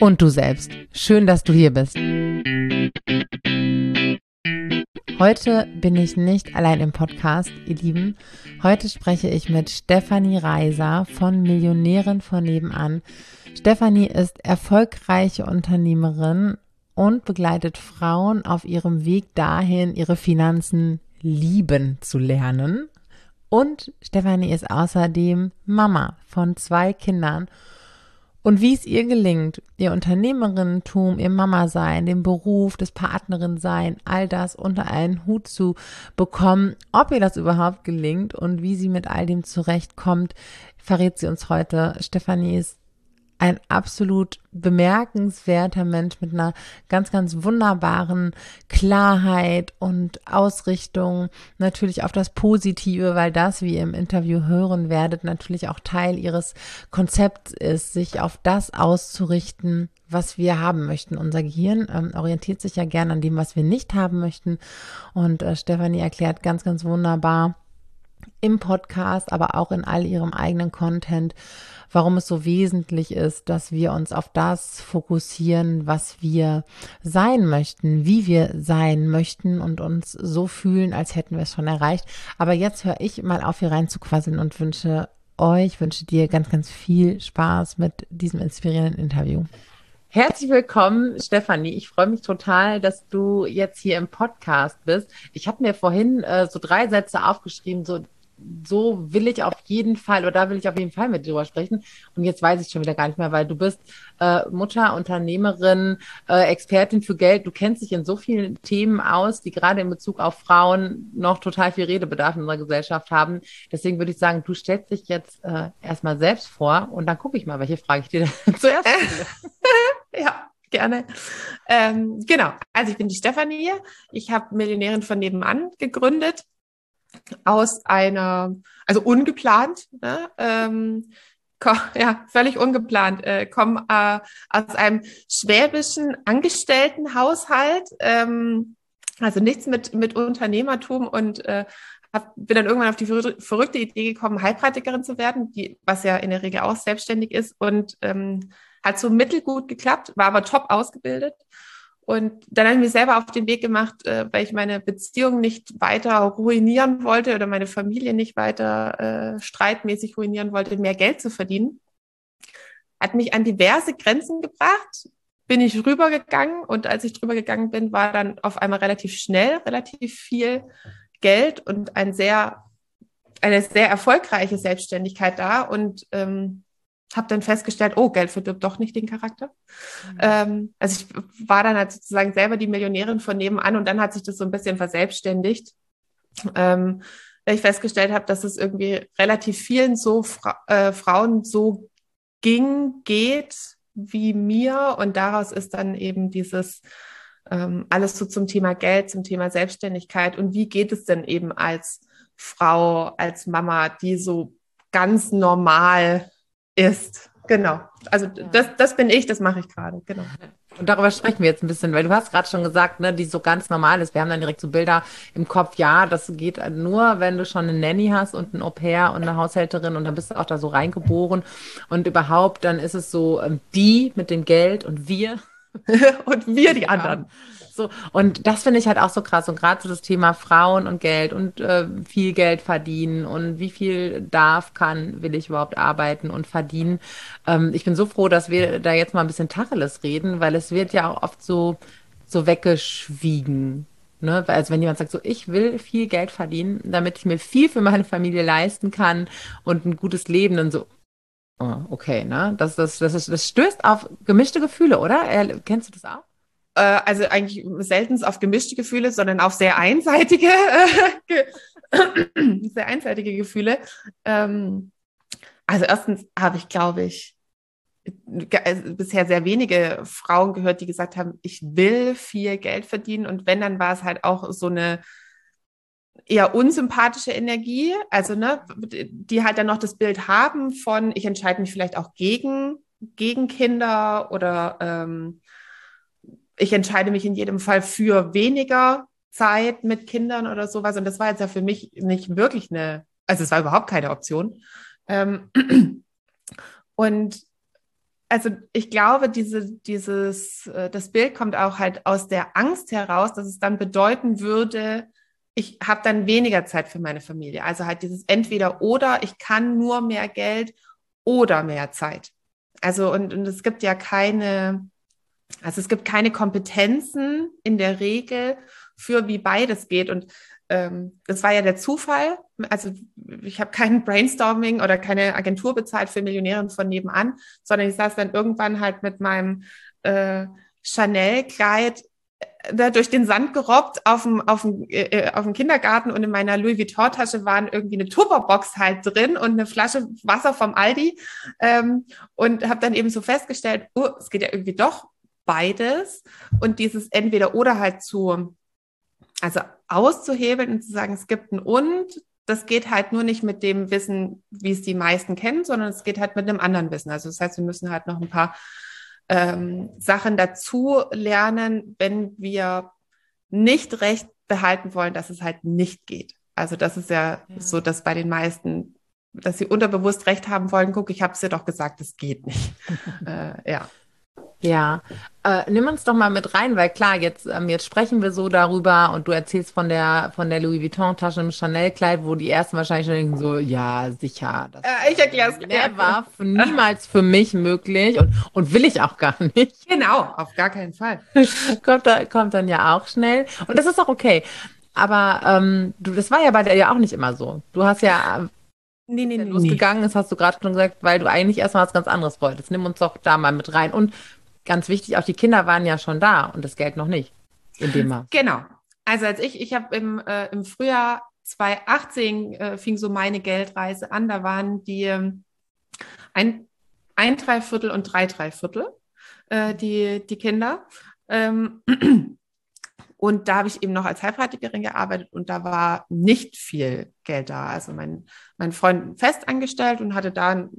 und du selbst. Schön, dass du hier bist. Heute bin ich nicht allein im Podcast, ihr Lieben. Heute spreche ich mit Stefanie Reiser von Millionären von nebenan. Stefanie ist erfolgreiche Unternehmerin und begleitet Frauen auf ihrem Weg dahin, ihre Finanzen lieben zu lernen. Und Stefanie ist außerdem Mama von zwei Kindern und wie es ihr gelingt, ihr Unternehmerinnentum, ihr Mama-Sein, den Beruf, das Partnerin-Sein, all das unter einen Hut zu bekommen, ob ihr das überhaupt gelingt und wie sie mit all dem zurechtkommt, verrät sie uns heute. Stefanie ist ein absolut bemerkenswerter Mensch mit einer ganz, ganz wunderbaren Klarheit und Ausrichtung natürlich auf das Positive, weil das, wie ihr im Interview hören werdet, natürlich auch Teil ihres Konzepts ist, sich auf das auszurichten, was wir haben möchten. Unser Gehirn ähm, orientiert sich ja gern an dem, was wir nicht haben möchten. Und äh, Stefanie erklärt ganz, ganz wunderbar im Podcast, aber auch in all ihrem eigenen Content, warum es so wesentlich ist, dass wir uns auf das fokussieren, was wir sein möchten, wie wir sein möchten und uns so fühlen, als hätten wir es schon erreicht. Aber jetzt höre ich mal auf, hier rein zu quasseln und wünsche euch, wünsche dir ganz, ganz viel Spaß mit diesem inspirierenden Interview. Herzlich willkommen, Stefanie. Ich freue mich total, dass du jetzt hier im Podcast bist. Ich habe mir vorhin äh, so drei Sätze aufgeschrieben, so so will ich auf jeden Fall oder da will ich auf jeden Fall mit dir drüber sprechen. Und jetzt weiß ich schon wieder gar nicht mehr, weil du bist äh, Mutter, Unternehmerin, äh, Expertin für Geld. Du kennst dich in so vielen Themen aus, die gerade in Bezug auf Frauen noch total viel Redebedarf in unserer Gesellschaft haben. Deswegen würde ich sagen, du stellst dich jetzt äh, erstmal selbst vor und dann gucke ich mal, welche Frage ich dir zuerst stelle. ja. Gerne. Ähm, genau, also ich bin die Stefanie. Ich habe Millionärin von nebenan gegründet aus einer, also ungeplant, ne? ähm, ja, völlig ungeplant, äh, komme äh, aus einem schwäbischen Angestelltenhaushalt, ähm, also nichts mit, mit Unternehmertum und äh, hab, bin dann irgendwann auf die verrückte Idee gekommen, Heilpraktikerin zu werden, die, was ja in der Regel auch selbstständig ist und ähm, hat so mittelgut geklappt, war aber top ausgebildet und dann habe ich mich selber auf den Weg gemacht, äh, weil ich meine Beziehung nicht weiter ruinieren wollte oder meine Familie nicht weiter äh, streitmäßig ruinieren wollte, mehr Geld zu verdienen. Hat mich an diverse Grenzen gebracht, bin ich rübergegangen und als ich drüber gegangen bin, war dann auf einmal relativ schnell relativ viel Geld und ein sehr, eine sehr erfolgreiche Selbstständigkeit da und ähm, habe dann festgestellt, oh, Geld verdirbt doch nicht den Charakter. Mhm. Ähm, also ich war dann halt sozusagen selber die Millionärin von nebenan und dann hat sich das so ein bisschen verselbstständigt. Ähm, weil ich festgestellt habe, dass es irgendwie relativ vielen so Fra äh, Frauen so ging, geht wie mir und daraus ist dann eben dieses ähm, alles so zum Thema Geld, zum Thema Selbstständigkeit und wie geht es denn eben als Frau, als Mama, die so ganz normal ist. Genau. Also das, das bin ich, das mache ich gerade. Genau. Und darüber sprechen wir jetzt ein bisschen, weil du hast gerade schon gesagt, ne, die so ganz normal ist. Wir haben dann direkt so Bilder im Kopf. Ja, das geht nur, wenn du schon eine Nanny hast und ein Au pair und eine Haushälterin und dann bist du auch da so reingeboren. Und überhaupt, dann ist es so ähm, die mit dem Geld und wir. und wir die anderen. So, und das finde ich halt auch so krass. Und gerade so das Thema Frauen und Geld und äh, viel Geld verdienen und wie viel darf, kann, will ich überhaupt arbeiten und verdienen. Ähm, ich bin so froh, dass wir da jetzt mal ein bisschen Tacheles reden, weil es wird ja auch oft so, so weggeschwiegen. Ne? Also wenn jemand sagt, so ich will viel Geld verdienen, damit ich mir viel für meine Familie leisten kann und ein gutes Leben, und so, oh, okay, ne? Das, das, das, das stößt auf gemischte Gefühle, oder? Kennst du das auch? Äh, also eigentlich selten auf gemischte Gefühle, sondern auf sehr einseitige, äh, sehr einseitige Gefühle. Ähm, also erstens habe ich, glaube ich, äh, bisher sehr wenige Frauen gehört, die gesagt haben, ich will viel Geld verdienen. Und wenn, dann war es halt auch so eine eher unsympathische Energie, also ne, die halt dann noch das Bild haben von, ich entscheide mich vielleicht auch gegen, gegen Kinder oder ähm, ich entscheide mich in jedem Fall für weniger Zeit mit Kindern oder sowas. Und das war jetzt ja für mich nicht wirklich eine, also es war überhaupt keine Option. Ähm, und also ich glaube, diese, dieses, äh, das Bild kommt auch halt aus der Angst heraus, dass es dann bedeuten würde, ich habe dann weniger Zeit für meine Familie. Also halt dieses entweder oder, ich kann nur mehr Geld oder mehr Zeit. Also und, und es gibt ja keine, also es gibt keine Kompetenzen in der Regel für wie beides geht. Und ähm, das war ja der Zufall. Also ich habe kein Brainstorming oder keine Agentur bezahlt für Millionären von nebenan, sondern ich saß dann irgendwann halt mit meinem äh, Chanel-Kleid da durch den Sand gerobbt auf dem, auf dem, äh, äh, auf dem Kindergarten und in meiner Louis Vuitton-Tasche waren irgendwie eine Tupperbox halt drin und eine Flasche Wasser vom Aldi ähm, und habe dann eben so festgestellt, oh, es geht ja irgendwie doch beides und dieses entweder oder halt zu, also auszuhebeln und zu sagen, es gibt ein und, das geht halt nur nicht mit dem Wissen, wie es die meisten kennen, sondern es geht halt mit einem anderen Wissen. Also das heißt, wir müssen halt noch ein paar ähm, Sachen dazu lernen, wenn wir nicht recht behalten wollen, dass es halt nicht geht. Also das ist ja, ja. so, dass bei den meisten, dass sie unterbewusst recht haben wollen, guck, ich habe es dir doch gesagt, es geht nicht. äh, ja. Ja, äh, nimm uns doch mal mit rein, weil klar, jetzt, ähm, jetzt sprechen wir so darüber und du erzählst von der, von der Louis Vuitton-Tasche im Chanel-Kleid, wo die ersten wahrscheinlich schon denken so, ja, sicher. Das äh, ich erkläre es. Der war niemals für mich möglich und, und will ich auch gar nicht. Genau, auf gar keinen Fall. kommt, da, kommt dann ja auch schnell. Und das ist auch okay. Aber ähm, du, das war ja bei dir ja auch nicht immer so. Du hast ja Nee, nee, nee. losgegangen ist, hast du gerade schon gesagt, weil du eigentlich erstmal was ganz anderes wolltest. Nimm uns doch da mal mit rein. Und ganz wichtig, auch die Kinder waren ja schon da und das Geld noch nicht. In dem Mal. Genau. Also als ich, ich habe im, äh, im Frühjahr 2018 äh, fing so meine Geldreise an. Da waren die ähm, ein, ein Dreiviertel und drei Dreiviertel, äh, die, die Kinder. Ähm, und da habe ich eben noch als Heilpraktikerin gearbeitet und da war nicht viel Geld da. Also mein, mein Freund fest angestellt und hatte da ein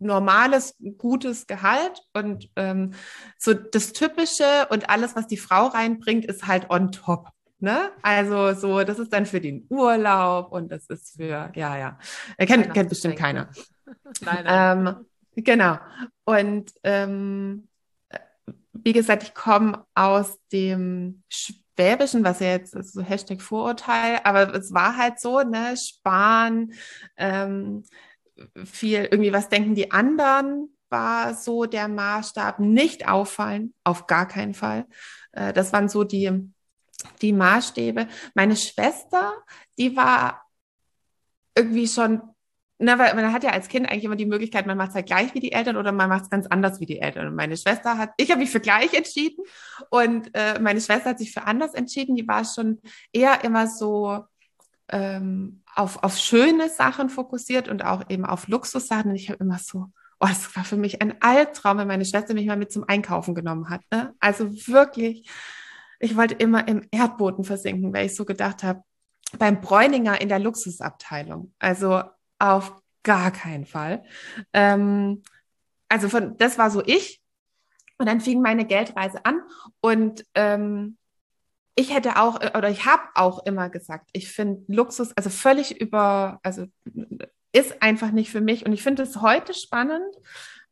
normales, gutes Gehalt. Und ähm, so das Typische und alles, was die Frau reinbringt, ist halt on top. Ne? Also so, das ist dann für den Urlaub und das ist für, ja, ja. Er kennt, kennt bestimmt keiner. nein, nein. Ähm, genau. Und ähm, wie gesagt, ich komme aus dem Schwäbischen, was ja jetzt so Hashtag Vorurteil, aber es war halt so, ne, sparen, ähm, viel irgendwie, was denken die anderen, war so der Maßstab, nicht auffallen, auf gar keinen Fall. Äh, das waren so die, die Maßstäbe. Meine Schwester, die war irgendwie schon na, weil man hat ja als Kind eigentlich immer die Möglichkeit, man macht es halt gleich wie die Eltern oder man macht es ganz anders wie die Eltern. Und meine Schwester hat, ich habe mich für gleich entschieden und äh, meine Schwester hat sich für anders entschieden. Die war schon eher immer so ähm, auf, auf schöne Sachen fokussiert und auch eben auf Luxussachen. Und ich habe immer so, oh, es war für mich ein Albtraum, wenn meine Schwester mich mal mit zum Einkaufen genommen hat. Ne? Also wirklich, ich wollte immer im Erdboden versinken, weil ich so gedacht habe, beim Bräuninger in der Luxusabteilung. Also auf gar keinen Fall. Ähm, also von, das war so ich. Und dann fing meine Geldreise an und ähm, ich hätte auch, oder ich habe auch immer gesagt, ich finde Luxus, also völlig über, also ist einfach nicht für mich. Und ich finde es heute spannend,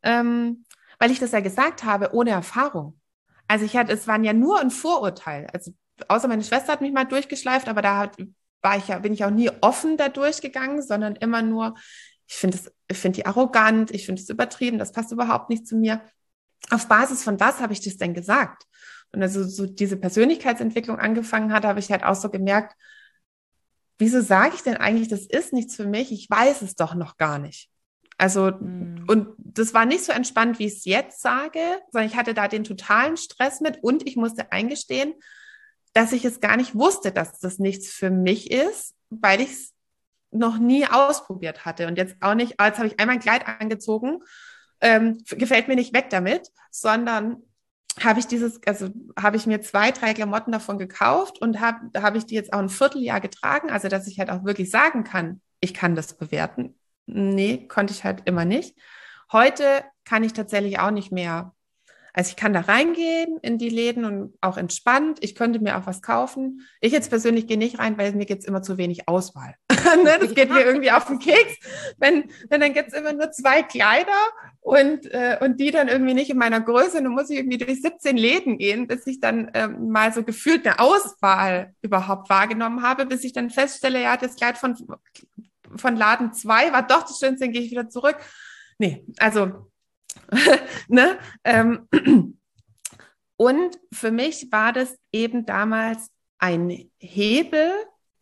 ähm, weil ich das ja gesagt habe, ohne Erfahrung. Also ich hatte, es waren ja nur ein Vorurteil. Also außer meine Schwester hat mich mal durchgeschleift, aber da hat, war ich ja, bin ich auch nie offen da durchgegangen, sondern immer nur, ich finde es, ich finde die arrogant, ich finde es übertrieben, das passt überhaupt nicht zu mir. Auf Basis von was habe ich das denn gesagt? Und also so diese Persönlichkeitsentwicklung angefangen hat, habe ich halt auch so gemerkt, wieso sage ich denn eigentlich, das ist nichts für mich? Ich weiß es doch noch gar nicht. Also, mhm. und das war nicht so entspannt, wie ich es jetzt sage, sondern ich hatte da den totalen Stress mit und ich musste eingestehen, dass ich es gar nicht wusste, dass das nichts für mich ist, weil ich es noch nie ausprobiert hatte. Und jetzt auch nicht, als habe ich einmal ein Kleid angezogen ähm, gefällt mir nicht weg damit, sondern habe ich dieses, also habe ich mir zwei, drei Klamotten davon gekauft und habe, habe ich die jetzt auch ein Vierteljahr getragen, also dass ich halt auch wirklich sagen kann, ich kann das bewerten. Nee, konnte ich halt immer nicht. Heute kann ich tatsächlich auch nicht mehr also ich kann da reingehen in die Läden und auch entspannt. Ich könnte mir auch was kaufen. Ich jetzt persönlich gehe nicht rein, weil mir gibt es immer zu wenig Auswahl. ne? Das geht mir irgendwie auf den Keks. Wenn, wenn dann gibt es immer nur zwei Kleider und, äh, und die dann irgendwie nicht in meiner Größe. Dann muss ich irgendwie durch 17 Läden gehen, bis ich dann ähm, mal so gefühlt eine Auswahl überhaupt wahrgenommen habe, bis ich dann feststelle, ja, das Kleid von, von Laden 2 war doch das Schönste, dann gehe ich wieder zurück. Nee, also ne? Ähm, und für mich war das eben damals ein Hebel.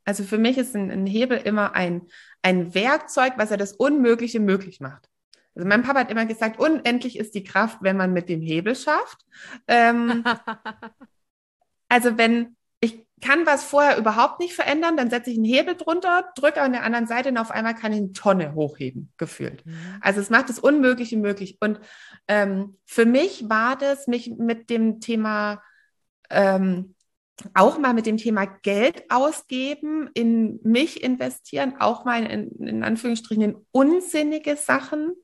Also für mich ist ein, ein Hebel immer ein, ein Werkzeug, was ja das Unmögliche möglich macht. Also mein Papa hat immer gesagt, unendlich ist die Kraft, wenn man mit dem Hebel schafft. Ähm, also wenn, kann was vorher überhaupt nicht verändern, dann setze ich einen Hebel drunter, drücke an der anderen Seite und auf einmal kann ich eine Tonne hochheben, gefühlt. Mhm. Also es macht das Unmögliche möglich. Und ähm, für mich war das, mich mit dem Thema, ähm, auch mal mit dem Thema Geld ausgeben, in mich investieren, auch mal in, in Anführungsstrichen in unsinnige Sachen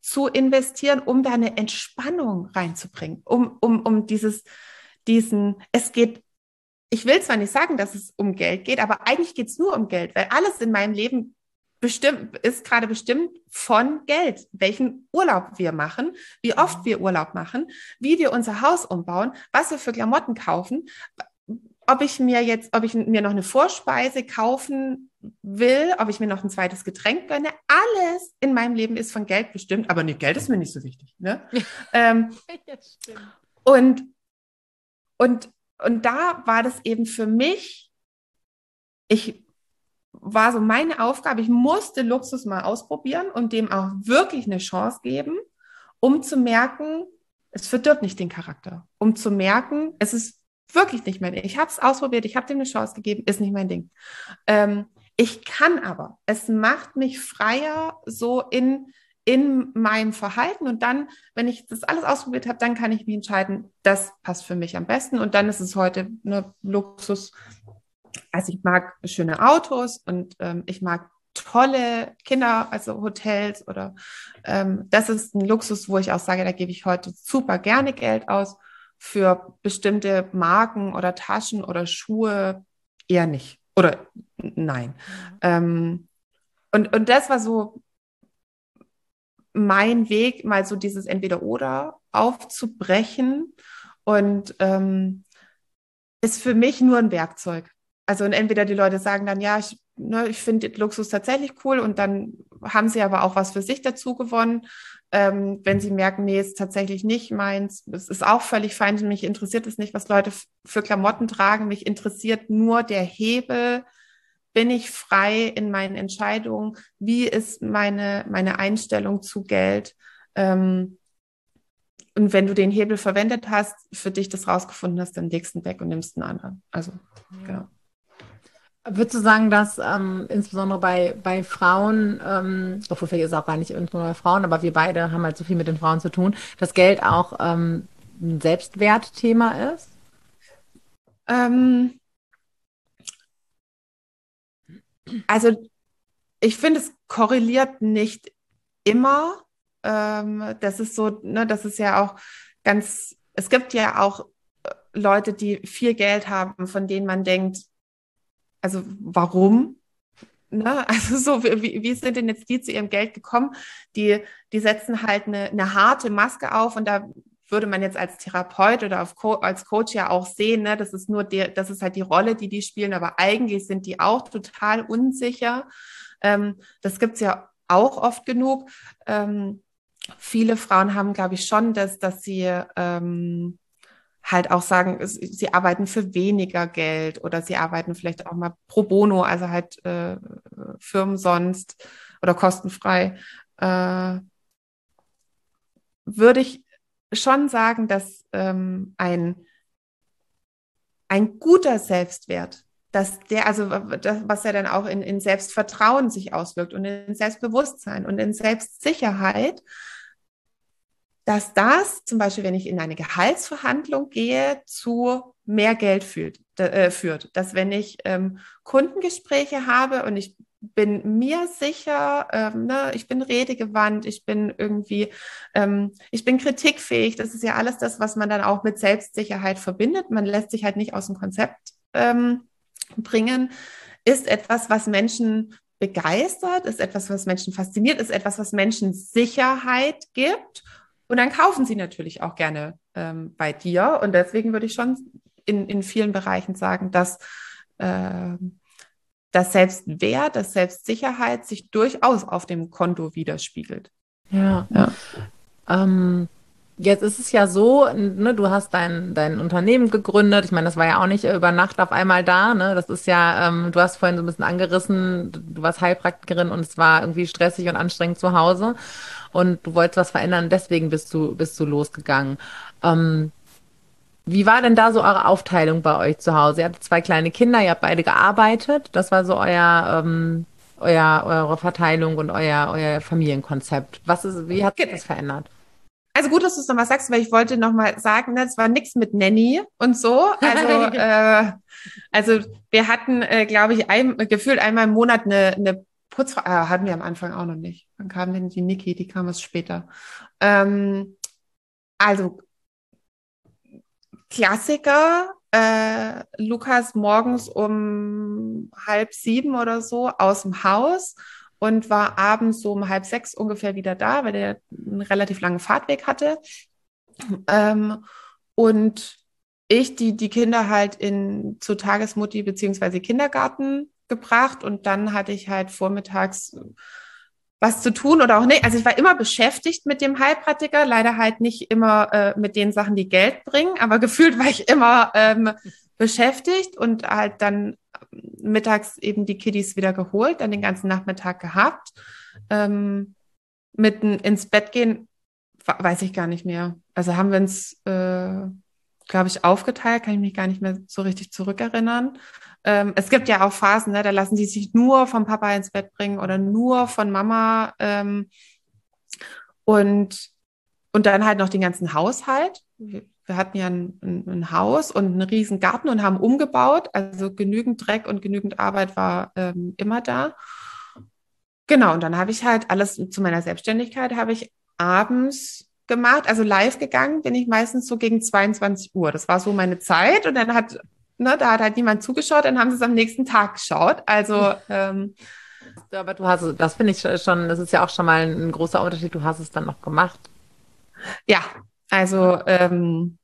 zu investieren, um da eine Entspannung reinzubringen, um, um, um dieses, diesen, es geht ich will zwar nicht sagen, dass es um Geld geht, aber eigentlich geht es nur um Geld, weil alles in meinem Leben bestimmt, ist gerade bestimmt von Geld, welchen Urlaub wir machen, wie oft wir Urlaub machen, wie wir unser Haus umbauen, was wir für Klamotten kaufen, ob ich mir jetzt, ob ich mir noch eine Vorspeise kaufen will, ob ich mir noch ein zweites Getränk gönne, alles in meinem Leben ist von Geld bestimmt, aber nee, Geld ist mir nicht so wichtig. Ne? ähm, ja, und, und und da war das eben für mich, ich war so meine Aufgabe, ich musste Luxus mal ausprobieren und dem auch wirklich eine Chance geben, um zu merken, es verdirbt nicht den Charakter, um zu merken, es ist wirklich nicht mein Ding. Ich habe es ausprobiert, ich habe dem eine Chance gegeben, ist nicht mein Ding. Ähm, ich kann aber, es macht mich freier, so in in meinem Verhalten. Und dann, wenn ich das alles ausprobiert habe, dann kann ich mich entscheiden, das passt für mich am besten. Und dann ist es heute eine Luxus. Also ich mag schöne Autos und ähm, ich mag tolle Kinder, also Hotels oder ähm, das ist ein Luxus, wo ich auch sage, da gebe ich heute super gerne Geld aus. Für bestimmte Marken oder Taschen oder Schuhe eher nicht. Oder nein. Mhm. Ähm, und, und das war so mein Weg, mal so dieses Entweder-Oder aufzubrechen und ähm, ist für mich nur ein Werkzeug. Also und entweder die Leute sagen dann, ja, ich, ne, ich finde Luxus tatsächlich cool und dann haben sie aber auch was für sich dazu gewonnen. Ähm, wenn sie merken, nee, ist tatsächlich nicht meins, es ist auch völlig fein, mich interessiert es nicht, was Leute für Klamotten tragen, mich interessiert nur der Hebel, bin ich frei in meinen Entscheidungen? Wie ist meine, meine Einstellung zu Geld? Ähm, und wenn du den Hebel verwendet hast, für dich das rausgefunden hast, dann legst du ihn weg und nimmst einen anderen. Also, ja. genau. Würdest du sagen, dass ähm, insbesondere bei, bei Frauen, ähm, obwohl vielleicht ist es auch gar nicht irgendwo bei Frauen, aber wir beide haben halt so viel mit den Frauen zu tun, dass Geld auch ähm, ein Selbstwertthema ist? Ähm, also ich finde, es korreliert nicht immer. Ähm, das ist so, ne, das ist ja auch ganz, es gibt ja auch äh, Leute, die viel Geld haben, von denen man denkt, also warum? Ne? Also so, wie, wie sind denn jetzt die zu ihrem Geld gekommen? Die, die setzen halt eine, eine harte Maske auf und da würde man jetzt als Therapeut oder Co als Coach ja auch sehen, ne, das ist nur der, das ist halt die Rolle, die die spielen, aber eigentlich sind die auch total unsicher. Ähm, das gibt's ja auch oft genug. Ähm, viele Frauen haben, glaube ich, schon das, dass sie ähm, halt auch sagen, sie arbeiten für weniger Geld oder sie arbeiten vielleicht auch mal pro bono, also halt äh, Firmen sonst oder kostenfrei. Äh, würde ich schon sagen, dass ähm, ein, ein guter Selbstwert, dass der, also das, was ja dann auch in, in Selbstvertrauen sich auswirkt und in Selbstbewusstsein und in Selbstsicherheit, dass das zum Beispiel, wenn ich in eine Gehaltsverhandlung gehe, zu mehr Geld führt. Äh, führt. Dass wenn ich ähm, Kundengespräche habe und ich bin mir sicher, ähm, ne, ich bin redegewandt, ich bin irgendwie, ähm, ich bin kritikfähig. Das ist ja alles das, was man dann auch mit Selbstsicherheit verbindet. Man lässt sich halt nicht aus dem Konzept ähm, bringen, ist etwas, was Menschen begeistert, ist etwas, was Menschen fasziniert, ist etwas, was Menschen Sicherheit gibt. Und dann kaufen sie natürlich auch gerne ähm, bei dir. Und deswegen würde ich schon in, in vielen Bereichen sagen, dass äh, das Selbstwert, das Selbstsicherheit sich durchaus auf dem Konto widerspiegelt. Ja, ja. Ähm, jetzt ist es ja so, ne, du hast dein, dein Unternehmen gegründet. Ich meine, das war ja auch nicht über Nacht auf einmal da. Ne? Das ist ja, ähm, du hast vorhin so ein bisschen angerissen, du warst Heilpraktikerin und es war irgendwie stressig und anstrengend zu Hause und du wolltest was verändern. Deswegen bist du, bist du losgegangen. Ähm, wie war denn da so eure Aufteilung bei euch zu Hause? Ihr habt zwei kleine Kinder, ihr habt beide gearbeitet. Das war so euer, ähm, euer eure Verteilung und euer, euer Familienkonzept. Was ist, wie hat sich das verändert? Also gut, dass du es nochmal sagst, weil ich wollte nochmal sagen, ne, es war nichts mit Nanny und so. Also, äh, also wir hatten, äh, glaube ich, ein, gefühlt einmal im Monat eine, eine Putzfrau, äh, hatten wir am Anfang auch noch nicht. Dann kam denn die Niki, die kam es später. Ähm, also Klassiker, äh, Lukas morgens um halb sieben oder so aus dem Haus und war abends so um halb sechs ungefähr wieder da, weil der einen relativ langen Fahrtweg hatte. Ähm, und ich die, die Kinder halt in zur Tagesmutti beziehungsweise Kindergarten gebracht und dann hatte ich halt vormittags was zu tun oder auch nicht. Also ich war immer beschäftigt mit dem Heilpraktiker, leider halt nicht immer äh, mit den Sachen, die Geld bringen, aber gefühlt war ich immer ähm, beschäftigt und halt dann mittags eben die Kiddies wieder geholt, dann den ganzen Nachmittag gehabt. Ähm, mitten ins Bett gehen, weiß ich gar nicht mehr. Also haben wir uns, äh, glaube ich, aufgeteilt, kann ich mich gar nicht mehr so richtig zurückerinnern. Ähm, es gibt ja auch Phasen, ne, da lassen die sich nur vom Papa ins Bett bringen oder nur von Mama. Ähm, und, und dann halt noch den ganzen Haushalt. Wir, hatten ja ein, ein, ein, Haus und einen riesen Garten und haben umgebaut. Also genügend Dreck und genügend Arbeit war ähm, immer da. Genau, und dann habe ich halt alles zu meiner Selbstständigkeit habe ich abends gemacht, also live gegangen bin ich meistens so gegen 22 Uhr. Das war so meine Zeit und dann hat ne, da hat halt niemand zugeschaut, dann haben sie es am nächsten Tag geschaut. Also ähm, aber du hast das finde ich schon, das ist ja auch schon mal ein großer Unterschied. Du hast es dann noch gemacht. Ja, also ähm,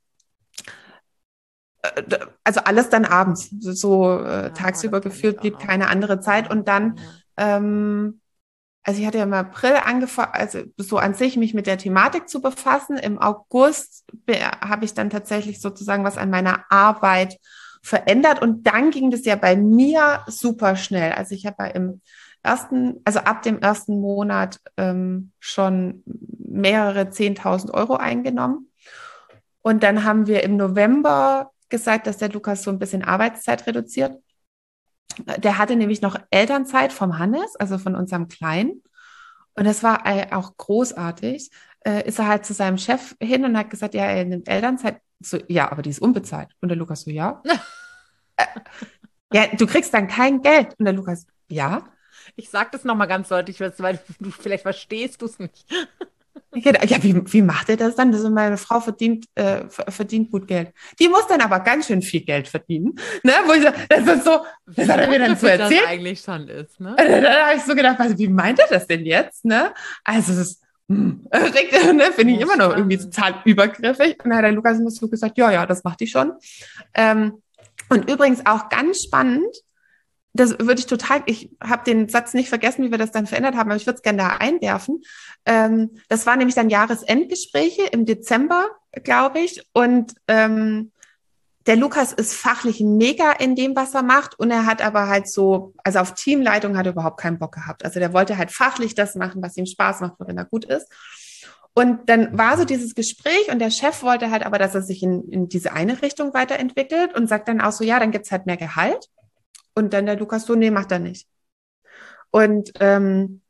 äh, also alles dann abends, so äh, ja, tagsüber gefühlt blieb keine andere Zeit und dann ähm, also ich hatte ja im April angefangen, also so an sich mich mit der Thematik zu befassen. Im August habe ich dann tatsächlich sozusagen was an meiner Arbeit verändert und dann ging das ja bei mir super schnell. Also ich habe ja im ersten, also ab dem ersten Monat ähm, schon mehrere 10.000 Euro eingenommen. Und dann haben wir im November gesagt, dass der Lukas so ein bisschen Arbeitszeit reduziert. Der hatte nämlich noch Elternzeit vom Hannes, also von unserem Kleinen. Und das war auch großartig. Äh, ist er halt zu seinem Chef hin und hat gesagt, ja, er nimmt Elternzeit. So, ja, aber die ist unbezahlt. Und der Lukas so, ja. äh, ja, du kriegst dann kein Geld. Und der Lukas, ja. Ich sag das nochmal ganz deutlich, weil du vielleicht verstehst du es nicht. Ja, wie, wie macht er das dann? Ist meine Frau verdient, äh, verdient gut Geld. Die muss dann aber ganz schön viel Geld verdienen. Ne? Wo ich so, das ist so, das hat er mir dann so erzählt. Das eigentlich schon ist, ne? Da, da habe ich so gedacht, also, wie meint er das denn jetzt? Ne? Also das ist, hm, ne, finde ich immer noch irgendwie total übergriffig. Und dann hat der Lukas immer so gesagt, ja, ja, das macht die schon. Ähm, und übrigens auch ganz spannend, das würde ich total, ich habe den Satz nicht vergessen, wie wir das dann verändert haben, aber ich würde es gerne da einwerfen. Ähm, das waren nämlich dann Jahresendgespräche im Dezember, glaube ich. Und ähm, der Lukas ist fachlich mega in dem, was er macht. Und er hat aber halt so, also auf Teamleitung hat er überhaupt keinen Bock gehabt. Also der wollte halt fachlich das machen, was ihm Spaß macht, worin er gut ist. Und dann war so dieses Gespräch und der Chef wollte halt aber, dass er sich in, in diese eine Richtung weiterentwickelt und sagt dann auch so, ja, dann gibt's halt mehr Gehalt. Und dann der Lukas so, nee, macht er nicht. Und ähm,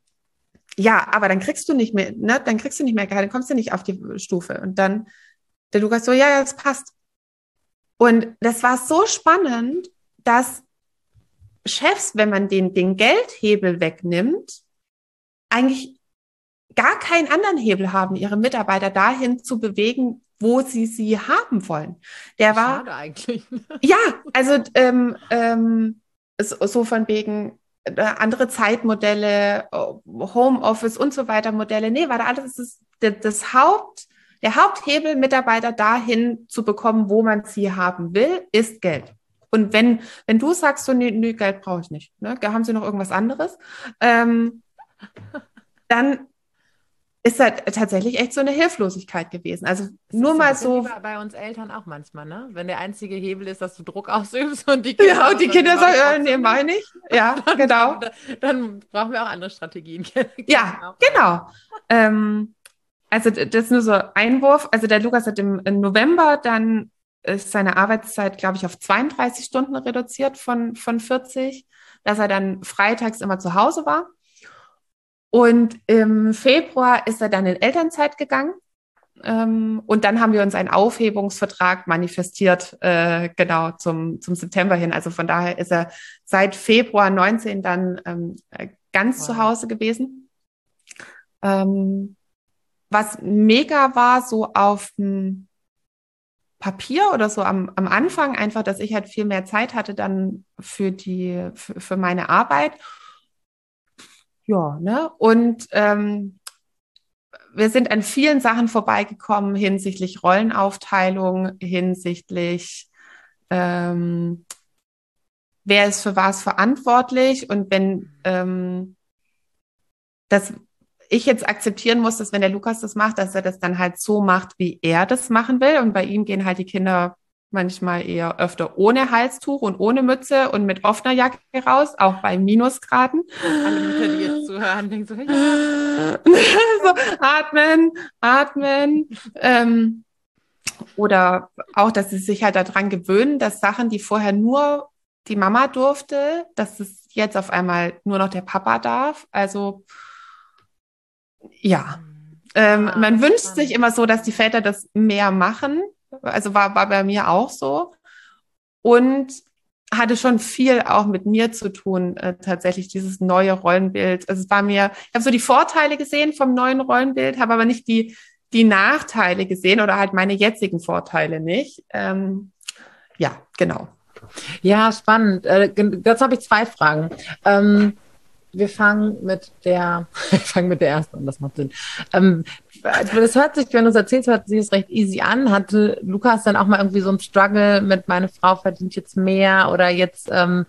ja, aber dann kriegst du nicht mehr, ne, dann kriegst du nicht mehr Gehalt, dann kommst du nicht auf die Stufe. Und dann der Lukas so, ja, ja, das passt. Und das war so spannend, dass Chefs, wenn man den, den Geldhebel wegnimmt, eigentlich gar keinen anderen Hebel haben, ihre Mitarbeiter dahin zu bewegen, wo sie sie haben wollen. Der war Schade eigentlich. ja, also ähm, ähm, so von wegen äh, andere Zeitmodelle, Homeoffice und so weiter Modelle. Nee, war da alles das, das Haupt, der Haupthebel, Mitarbeiter dahin zu bekommen, wo man sie haben will, ist Geld. Und wenn, wenn du sagst, so, nee, nee Geld brauche ich nicht, ne? haben sie noch irgendwas anderes, ähm, dann ist das tatsächlich echt so eine Hilflosigkeit gewesen. Also das nur mal so. Bei uns Eltern auch manchmal, ne? Wenn der einzige Hebel ist, dass du Druck ausübst und die Kinder. Ja, und die Kinder sagen, äh, nee, meine ich. Ja, dann, genau. Dann, dann, brauchen wir auch andere Strategien. ja, genau. Ähm, also das ist nur so Einwurf. Also der Lukas hat im, November dann ist seine Arbeitszeit, glaube ich, auf 32 Stunden reduziert von, von 40, dass er dann freitags immer zu Hause war. Und im Februar ist er dann in Elternzeit gegangen. Ähm, und dann haben wir uns einen Aufhebungsvertrag manifestiert, äh, genau zum, zum September hin. Also von daher ist er seit Februar 19 dann ähm, ganz wow. zu Hause gewesen. Ähm, was mega war, so auf dem Papier oder so am, am Anfang, einfach, dass ich halt viel mehr Zeit hatte dann für die, für, für meine Arbeit ja, ne? Und ähm, wir sind an vielen Sachen vorbeigekommen hinsichtlich Rollenaufteilung, hinsichtlich ähm, wer ist für was verantwortlich und wenn ähm, das ich jetzt akzeptieren muss, dass wenn der Lukas das macht, dass er das dann halt so macht, wie er das machen will. Und bei ihm gehen halt die Kinder manchmal eher öfter ohne Halstuch und ohne Mütze und mit offener Jacke raus, auch bei Minusgraden. Alle Mütter, die jetzt zuhören, denken so, so atmen, atmen. Ähm, oder auch, dass sie sich halt daran gewöhnen, dass Sachen, die vorher nur die Mama durfte, dass es jetzt auf einmal nur noch der Papa darf. Also ja, ähm, ah, man wünscht spannend. sich immer so, dass die Väter das mehr machen. Also war, war bei mir auch so. Und hatte schon viel auch mit mir zu tun, äh, tatsächlich dieses neue Rollenbild. Also es war mir, ich habe so die Vorteile gesehen vom neuen Rollenbild, habe aber nicht die, die Nachteile gesehen oder halt meine jetzigen Vorteile nicht. Ähm, ja, genau. Ja, spannend. Äh, dazu habe ich zwei Fragen. Ähm, wir fangen mit der, wir fangen mit der ersten an, das macht Sinn. Ähm, das hört sich, wenn du es erzählst, hört sich das recht easy an. Hatte Lukas dann auch mal irgendwie so ein Struggle mit, meine Frau verdient jetzt mehr oder jetzt ähm,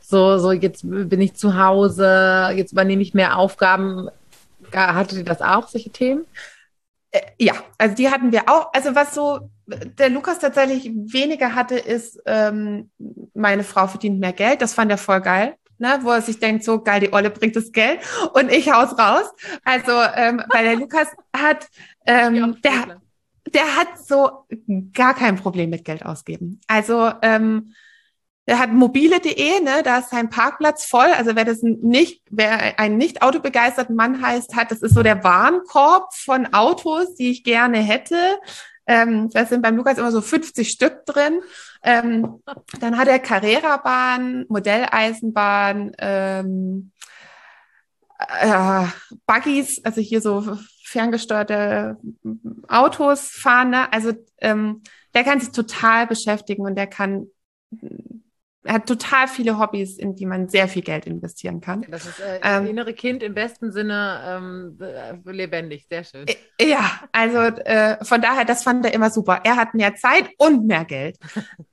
so, so jetzt bin ich zu Hause, jetzt übernehme ich mehr Aufgaben. Hatte die das auch, solche Themen? Äh, ja, also die hatten wir auch. Also was so der Lukas tatsächlich weniger hatte, ist, ähm, meine Frau verdient mehr Geld. Das fand er voll geil ne, wo er sich denkt, so geil, die Olle bringt das Geld und ich haus raus. Also, ähm, weil der Lukas hat, ähm, der, der hat so gar kein Problem mit Geld ausgeben. Also, ähm, er hat mobile.de, ne, da ist sein Parkplatz voll. Also wer das nicht, wer einen nicht autobegeisterten Mann heißt, hat, das ist so der Warenkorb von Autos, die ich gerne hätte. Ähm, da sind beim Lukas immer so 50 Stück drin. Ähm, dann hat er Carrera-Bahn, Modelleisenbahn, ähm, äh, Buggies, also hier so ferngesteuerte Autos fahren. Ne? Also ähm, der kann sich total beschäftigen und der kann hat total viele Hobbys, in die man sehr viel Geld investieren kann. Das ist äh, ähm, innere Kind im besten Sinne ähm, äh, lebendig, sehr schön. Äh, ja, also äh, von daher, das fand er immer super. Er hat mehr Zeit und mehr Geld.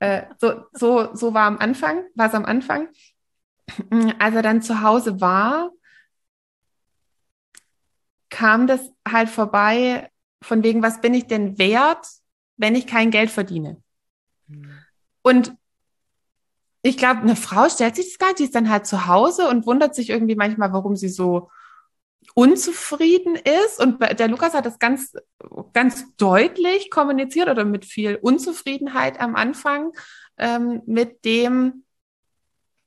äh, so, so, so war am Anfang, war es am Anfang. Als er dann zu Hause war, kam das halt vorbei, von wegen, was bin ich denn wert, wenn ich kein Geld verdiene? Hm. Und ich glaube, eine Frau stellt sich das gar nicht, die ist dann halt zu Hause und wundert sich irgendwie manchmal, warum sie so unzufrieden ist. Und der Lukas hat das ganz, ganz deutlich kommuniziert oder mit viel Unzufriedenheit am Anfang, ähm, mit dem,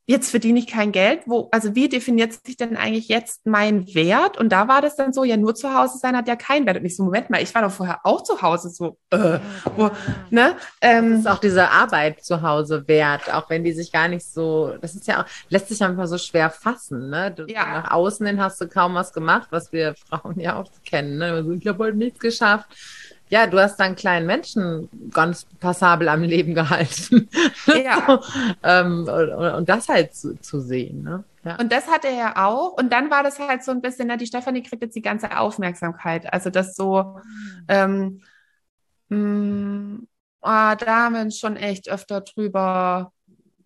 jetzt verdiene ich kein Geld. Wo, also wie definiert sich denn eigentlich jetzt mein Wert? Und da war das dann so, ja, nur zu Hause sein hat ja keinen Wert. Und ich so, Moment mal, ich war doch vorher auch zu Hause so, äh, wo, ne? Ähm, das ist auch diese Arbeit zu Hause wert, auch wenn die sich gar nicht so, das ist ja auch, lässt sich einfach so schwer fassen, ne? Du, ja. Nach außen hin hast du kaum was gemacht, was wir Frauen ja auch kennen, ne? Also, ich habe heute nichts geschafft ja, du hast dann kleinen Menschen ganz passabel am Leben gehalten. Ja. ähm, und, und, das halt zu, zu sehen. Ne? Ja. Und das hat er ja auch. Und dann war das halt so ein bisschen, ne, die Stefanie kriegt jetzt die ganze Aufmerksamkeit. Also das so, ähm, mh, mm, oh, da haben wir schon echt öfter drüber.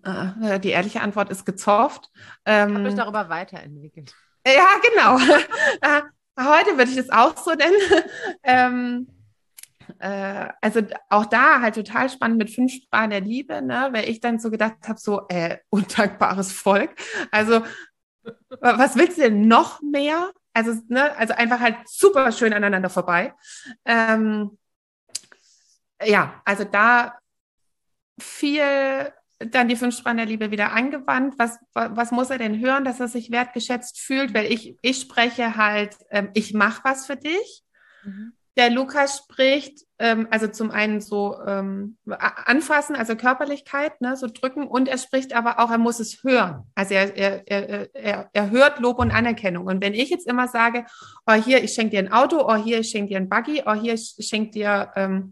Äh, die ehrliche Antwort ist gezofft. Ähm, Habe ich darüber weiterentwickelt. Ja, genau. Äh, heute würde ich das auch so nennen. ähm, äh, also auch da halt total spannend mit fünf Sprachen der Liebe, ne, weil ich dann so gedacht habe, so äh, undankbares Volk. Also was willst du denn noch mehr? Also, ne, also einfach halt super schön aneinander vorbei. Ähm, ja, also da viel dann die fünf Sprachen der Liebe wieder angewandt. Was, was muss er denn hören, dass er sich wertgeschätzt fühlt? Weil ich, ich spreche halt, ähm, ich mache was für dich. Mhm der Lukas spricht, ähm, also zum einen so ähm, anfassen, also Körperlichkeit, ne, so drücken, und er spricht aber auch, er muss es hören. Also er, er, er, er, er hört Lob und Anerkennung. Und wenn ich jetzt immer sage, oh hier, ich schenke dir ein Auto, oh hier, ich schenke dir ein Buggy, oh hier, ich schenke dir, ähm,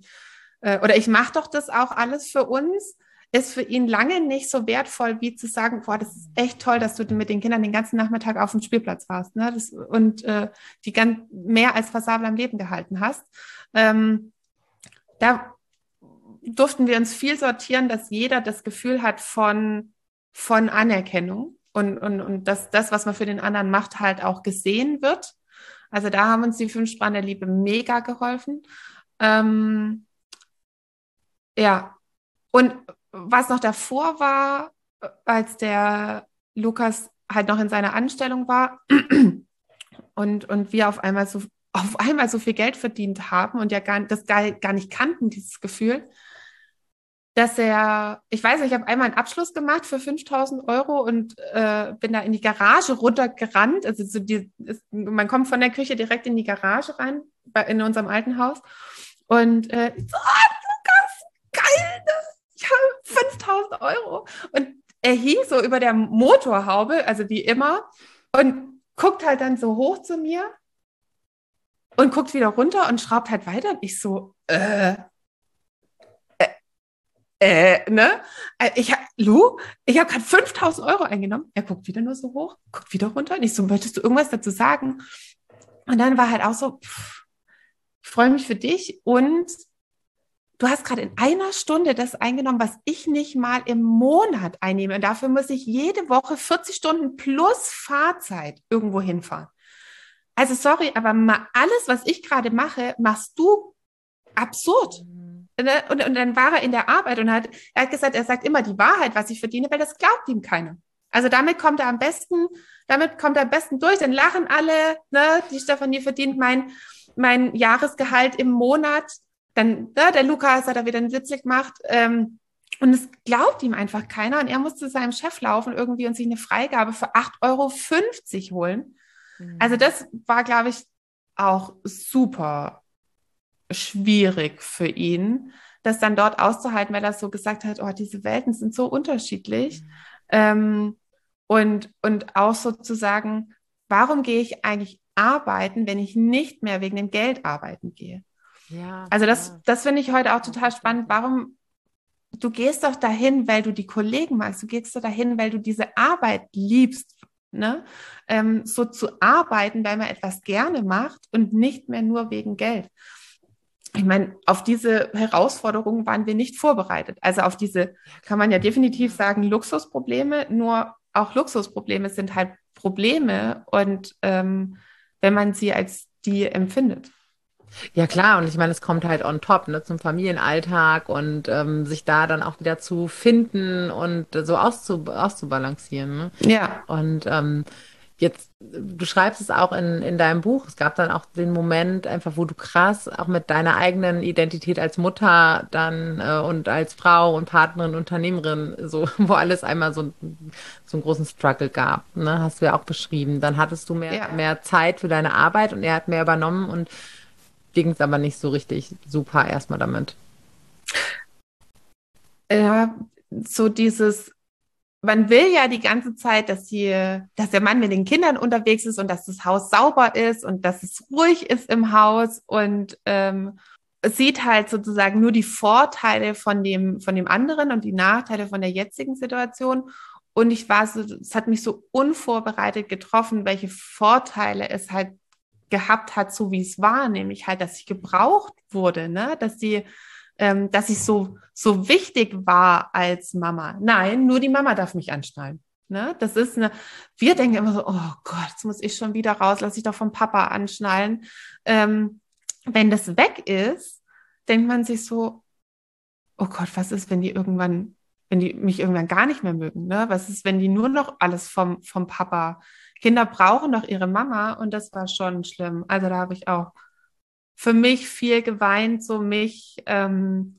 äh, oder ich mache doch das auch alles für uns, ist für ihn lange nicht so wertvoll, wie zu sagen, boah, das ist echt toll, dass du mit den Kindern den ganzen Nachmittag auf dem Spielplatz warst ne? das, und äh, die ganz mehr als passabel am Leben gehalten hast. Ähm, da durften wir uns viel sortieren, dass jeder das Gefühl hat von, von Anerkennung und, und, und dass das, was man für den anderen macht, halt auch gesehen wird. Also da haben uns die fünf Sprachen der Liebe mega geholfen. Ähm, ja, und was noch davor war, als der Lukas halt noch in seiner Anstellung war und, und wir auf einmal so auf einmal so viel Geld verdient haben und ja gar, das gar, gar nicht kannten, dieses Gefühl, dass er, ich weiß nicht, ich habe einmal einen Abschluss gemacht für 5000 Euro und äh, bin da in die Garage runtergerannt. Also so die, ist, man kommt von der Küche direkt in die Garage rein, bei, in unserem alten Haus. Und äh, so, ah, Lukas, geil, ich habe 5000 Euro. Und er hing so über der Motorhaube, also wie immer, und guckt halt dann so hoch zu mir und guckt wieder runter und schraubt halt weiter. Und ich so, äh, äh, äh ne? Äh, ich hab, Lu, ich habe gerade 5000 Euro eingenommen. Er guckt wieder nur so hoch, guckt wieder runter. Und ich so, möchtest du irgendwas dazu sagen? Und dann war halt auch so, pff, ich freue mich für dich und du hast gerade in einer Stunde das eingenommen, was ich nicht mal im Monat einnehme. Und dafür muss ich jede Woche 40 Stunden plus Fahrzeit irgendwo hinfahren. Also sorry, aber mal alles, was ich gerade mache, machst du absurd. Mhm. Ne? Und, und, dann war er in der Arbeit und hat, er hat gesagt, er sagt immer die Wahrheit, was ich verdiene, weil das glaubt ihm keiner. Also damit kommt er am besten, damit kommt er am besten durch. Dann lachen alle, ne? Die Stefanie verdient mein, mein Jahresgehalt im Monat dann ne, der Lukas hat da wieder einen Witz gemacht. Ähm, und es glaubt ihm einfach keiner. Und er musste seinem Chef laufen irgendwie und sich eine Freigabe für 8,50 Euro holen. Mhm. Also das war, glaube ich, auch super schwierig für ihn, das dann dort auszuhalten, weil er so gesagt hat, oh, diese Welten sind so unterschiedlich. Mhm. Ähm, und, und auch sozusagen, warum gehe ich eigentlich arbeiten, wenn ich nicht mehr wegen dem Geld arbeiten gehe? Ja, also das, ja. das finde ich heute auch total spannend. Warum, du gehst doch dahin, weil du die Kollegen magst, du gehst doch dahin, weil du diese Arbeit liebst, ne? Ähm, so zu arbeiten, weil man etwas gerne macht und nicht mehr nur wegen Geld. Ich meine, auf diese Herausforderungen waren wir nicht vorbereitet. Also auf diese, kann man ja definitiv sagen, Luxusprobleme, nur auch Luxusprobleme sind halt Probleme und ähm, wenn man sie als die empfindet. Ja klar, und ich meine, es kommt halt on top, ne, zum Familienalltag und ähm, sich da dann auch wieder zu finden und so auszu auszubalancieren. Ne? Ja. Und ähm, Jetzt, du schreibst es auch in, in deinem Buch. Es gab dann auch den Moment, einfach, wo du krass auch mit deiner eigenen Identität als Mutter dann äh, und als Frau und Partnerin, Unternehmerin, so, wo alles einmal so, so einen großen Struggle gab. Ne? Hast du ja auch beschrieben. Dann hattest du mehr, ja. mehr Zeit für deine Arbeit und er hat mehr übernommen und ging es aber nicht so richtig super erstmal damit. Ja, so dieses man will ja die ganze Zeit, dass hier, dass der Mann mit den Kindern unterwegs ist und dass das Haus sauber ist und dass es ruhig ist im Haus und ähm, sieht halt sozusagen nur die Vorteile von dem, von dem anderen und die Nachteile von der jetzigen Situation. Und ich war so, es hat mich so unvorbereitet getroffen, welche Vorteile es halt gehabt hat, so wie es war, nämlich halt, dass ich gebraucht wurde, ne, dass sie ähm, dass ich so, so wichtig war als Mama. Nein, nur die Mama darf mich anschnallen. Ne? Das ist eine, wir denken immer so, oh Gott, jetzt muss ich schon wieder raus, lass ich doch vom Papa anschnallen. Ähm, wenn das weg ist, denkt man sich so, oh Gott, was ist, wenn die irgendwann, wenn die mich irgendwann gar nicht mehr mögen? Ne? Was ist, wenn die nur noch alles vom, vom Papa? Kinder brauchen doch ihre Mama und das war schon schlimm. Also da habe ich auch für mich viel geweint, so mich, ähm,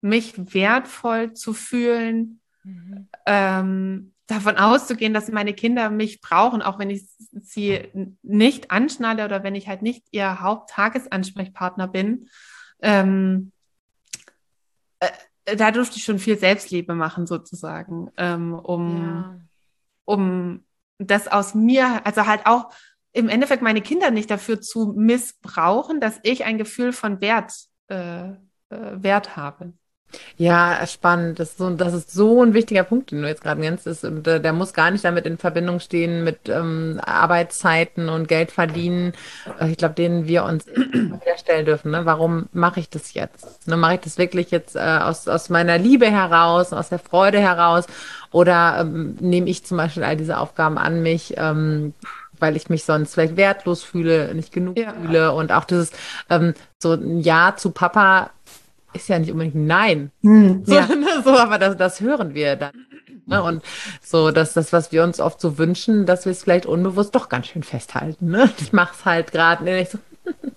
mich wertvoll zu fühlen, mhm. ähm, davon auszugehen, dass meine Kinder mich brauchen, auch wenn ich sie nicht anschnalle oder wenn ich halt nicht ihr Haupttagesansprechpartner bin. Ähm, äh, da durfte ich schon viel Selbstliebe machen, sozusagen, ähm, um, ja. um das aus mir, also halt auch im Endeffekt meine Kinder nicht dafür zu missbrauchen, dass ich ein Gefühl von Wert, äh, äh, Wert habe. Ja, spannend. Das ist, so, das ist so ein wichtiger Punkt, den du jetzt gerade nennst. Ist, und äh, der muss gar nicht damit in Verbindung stehen mit ähm, Arbeitszeiten und Geld verdienen. Äh, ich glaube, denen wir uns stellen dürfen. Ne? Warum mache ich das jetzt? Ne, mache ich das wirklich jetzt äh, aus, aus meiner Liebe heraus, aus der Freude heraus? Oder ähm, nehme ich zum Beispiel all diese Aufgaben an mich? Ähm, weil ich mich sonst vielleicht wertlos fühle, nicht genug ja. fühle und auch dieses ähm, so ein Ja zu Papa ist ja nicht unbedingt ein Nein, hm, so, ja. Ne, so, aber das, das hören wir dann. Ne? Und so, dass das, was wir uns oft so wünschen, dass wir es vielleicht unbewusst doch ganz schön festhalten. Ne? Ich mach's halt gerade nicht so.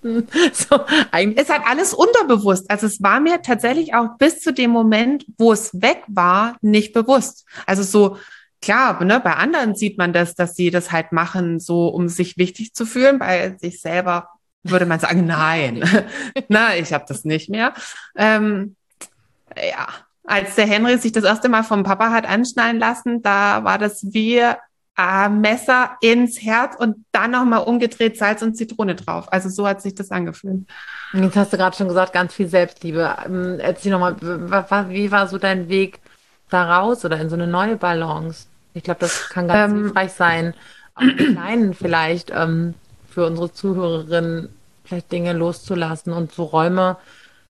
so, eigentlich. Es hat alles unterbewusst. Also es war mir tatsächlich auch bis zu dem Moment, wo es weg war, nicht bewusst. Also so, klar, ne, bei anderen sieht man das, dass sie das halt machen, so um sich wichtig zu fühlen. Bei sich selber würde man sagen, nein, na, ich habe das nicht mehr. Ähm, ja, als der Henry sich das erste Mal vom Papa hat anschneiden lassen, da war das wie äh, Messer ins Herz und dann nochmal umgedreht Salz und Zitrone drauf. Also so hat sich das angefühlt. Jetzt hast du gerade schon gesagt, ganz viel Selbstliebe. Ähm, erzähl nochmal, wie war so dein Weg da raus oder in so eine neue Balance? Ich glaube, das kann ganz ähm, hilfreich sein, auch im Kleinen vielleicht ähm, für unsere Zuhörerinnen vielleicht Dinge loszulassen und so Räume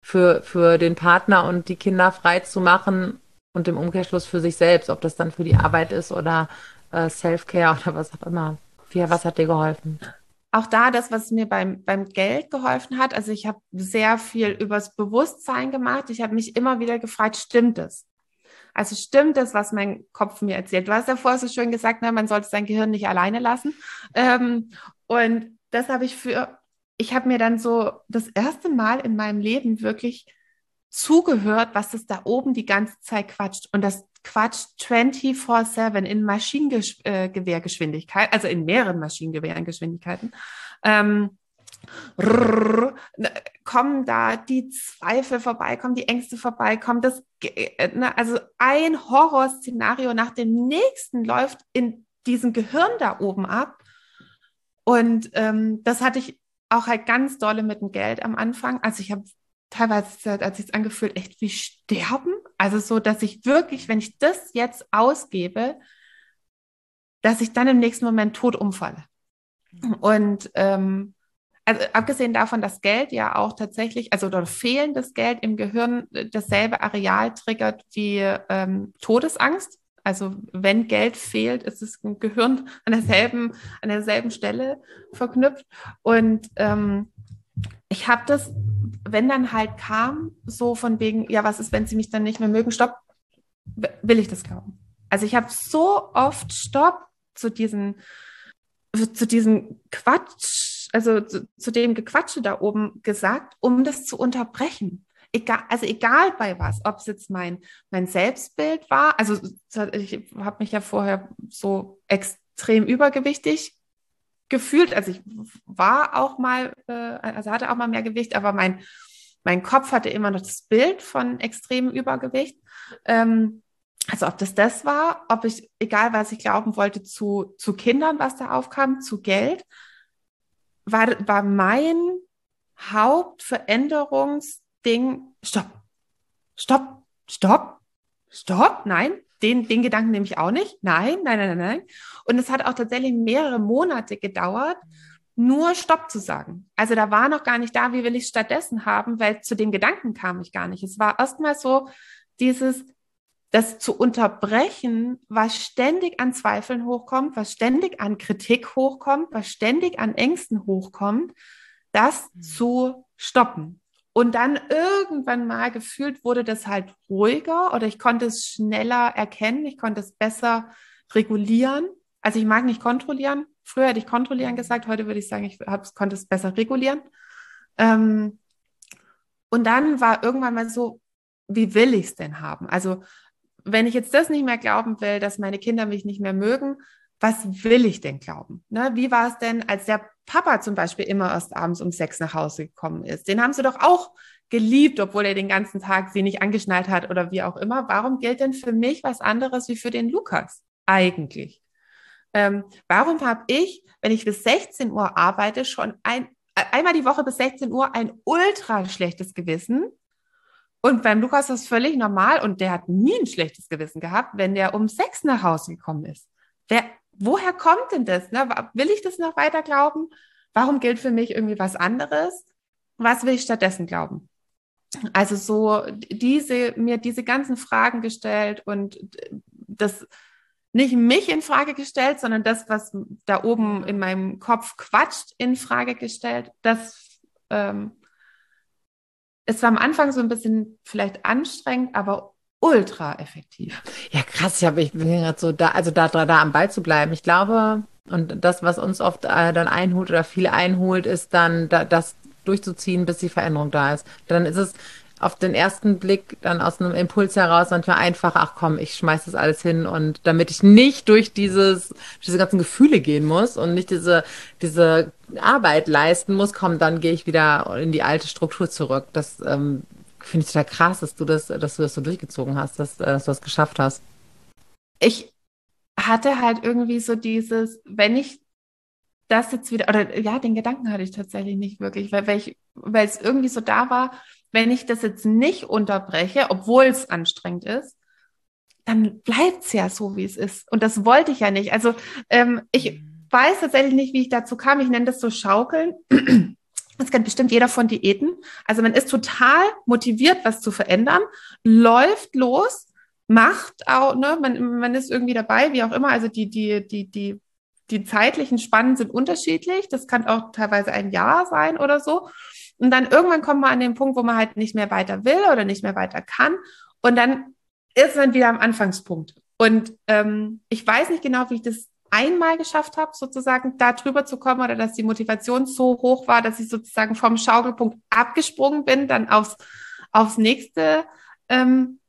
für, für den Partner und die Kinder frei zu machen und im Umkehrschluss für sich selbst, ob das dann für die Arbeit ist oder äh, Self-Care oder was auch immer. Wie, was hat dir geholfen? Auch da das, was mir beim, beim Geld geholfen hat. Also ich habe sehr viel übers Bewusstsein gemacht. Ich habe mich immer wieder gefragt, stimmt es? Also stimmt das, was mein Kopf mir erzählt? Du hast ja vorher so schön gesagt, ne, man sollte sein Gehirn nicht alleine lassen. Ähm, und das habe ich für, ich habe mir dann so das erste Mal in meinem Leben wirklich zugehört, was das da oben die ganze Zeit quatscht. Und das quatscht 24-7 in Maschinengewehrgeschwindigkeit, also in mehreren Maschinengewehrgeschwindigkeiten. Ähm, rrr, ne, kommen da die Zweifel vorbei, kommen die Ängste vorbei, kommt das, äh, ne, also ein Horrorszenario nach dem nächsten läuft in diesem Gehirn da oben ab. Und ähm, das hatte ich auch halt ganz dolle mit dem Geld am Anfang. Also ich habe teilweise, als ich es angefühlt, echt wie sterben. Also so, dass ich wirklich, wenn ich das jetzt ausgebe, dass ich dann im nächsten Moment tot umfalle. Und ähm, also abgesehen davon, dass Geld ja auch tatsächlich, also oder fehlendes Geld im Gehirn dasselbe Areal triggert wie ähm, Todesangst. Also wenn Geld fehlt, ist es im Gehirn an derselben, an derselben Stelle verknüpft. Und ähm, ich habe das, wenn dann halt kam, so von wegen, ja, was ist, wenn sie mich dann nicht mehr mögen? Stopp, will ich das glauben. Also ich habe so oft Stopp zu diesen zu diesem Quatsch, also zu, zu dem Gequatsche da oben gesagt, um das zu unterbrechen egal, also egal bei was, ob es jetzt mein, mein Selbstbild war, also ich habe mich ja vorher so extrem übergewichtig gefühlt, also ich war auch mal, äh, also hatte auch mal mehr Gewicht, aber mein, mein Kopf hatte immer noch das Bild von extremem Übergewicht. Ähm, also ob das das war, ob ich, egal was ich glauben wollte, zu, zu Kindern, was da aufkam, zu Geld, war, war mein Hauptveränderungs- Ding, stopp, stopp, stopp, stopp, nein, den, den Gedanken nehme ich auch nicht. Nein, nein, nein, nein. Und es hat auch tatsächlich mehrere Monate gedauert, nur Stopp zu sagen. Also da war noch gar nicht da, wie will ich es stattdessen haben, weil zu dem Gedanken kam ich gar nicht. Es war erstmal so dieses, das zu unterbrechen, was ständig an Zweifeln hochkommt, was ständig an Kritik hochkommt, was ständig an Ängsten hochkommt, das mhm. zu stoppen. Und dann irgendwann mal gefühlt wurde das halt ruhiger oder ich konnte es schneller erkennen, ich konnte es besser regulieren. Also ich mag nicht kontrollieren. Früher hätte ich kontrollieren gesagt, heute würde ich sagen, ich konnte es besser regulieren. Ähm, und dann war irgendwann mal so, wie will ich es denn haben? Also wenn ich jetzt das nicht mehr glauben will, dass meine Kinder mich nicht mehr mögen, was will ich denn glauben? Ne? Wie war es denn, als der Papa zum Beispiel immer erst abends um sechs nach Hause gekommen ist? Den haben sie doch auch geliebt, obwohl er den ganzen Tag sie nicht angeschnallt hat oder wie auch immer. Warum gilt denn für mich was anderes wie für den Lukas eigentlich? Ähm, warum habe ich, wenn ich bis 16 Uhr arbeite, schon ein, einmal die Woche bis 16 Uhr ein ultra schlechtes Gewissen? Und beim Lukas ist das völlig normal und der hat nie ein schlechtes Gewissen gehabt, wenn der um sechs nach Hause gekommen ist. Wer, woher kommt denn das? Ne? Will ich das noch weiter glauben? Warum gilt für mich irgendwie was anderes? Was will ich stattdessen glauben? Also so diese, mir diese ganzen Fragen gestellt und das nicht mich in Frage gestellt, sondern das, was da oben in meinem Kopf quatscht, in Frage gestellt. Das ähm, es war am Anfang so ein bisschen vielleicht anstrengend, aber ultra effektiv. Ja, krass. Ich, hab, ich bin gerade so da, also da, da, da am Ball zu bleiben. Ich glaube, und das, was uns oft äh, dann einholt oder viel einholt, ist dann da, das durchzuziehen, bis die Veränderung da ist. Dann ist es auf den ersten Blick dann aus einem Impuls heraus manchmal einfach, ach komm, ich schmeiß das alles hin und damit ich nicht durch dieses, diese ganzen Gefühle gehen muss und nicht diese, diese Arbeit leisten muss, komm, dann gehe ich wieder in die alte Struktur zurück. Das ähm, Finde ich total krass, dass du das, dass du das so durchgezogen hast, dass, äh, dass du das geschafft hast. Ich hatte halt irgendwie so dieses, wenn ich das jetzt wieder, oder ja, den Gedanken hatte ich tatsächlich nicht wirklich, weil, weil, ich, weil es irgendwie so da war, wenn ich das jetzt nicht unterbreche, obwohl es anstrengend ist, dann bleibt es ja so, wie es ist. Und das wollte ich ja nicht. Also ähm, ich mhm. weiß tatsächlich nicht, wie ich dazu kam. Ich nenne das so Schaukeln. Das kennt bestimmt jeder von Diäten. Also man ist total motiviert, was zu verändern, läuft los, macht auch, ne, man, man ist irgendwie dabei, wie auch immer. Also die, die, die, die, die zeitlichen Spannen sind unterschiedlich. Das kann auch teilweise ein Jahr sein oder so. Und dann irgendwann kommt man an den Punkt, wo man halt nicht mehr weiter will oder nicht mehr weiter kann. Und dann ist man wieder am Anfangspunkt. Und ähm, ich weiß nicht genau, wie ich das einmal geschafft habe, sozusagen da drüber zu kommen oder dass die Motivation so hoch war, dass ich sozusagen vom Schaukelpunkt abgesprungen bin, dann aufs, aufs nächste ähm,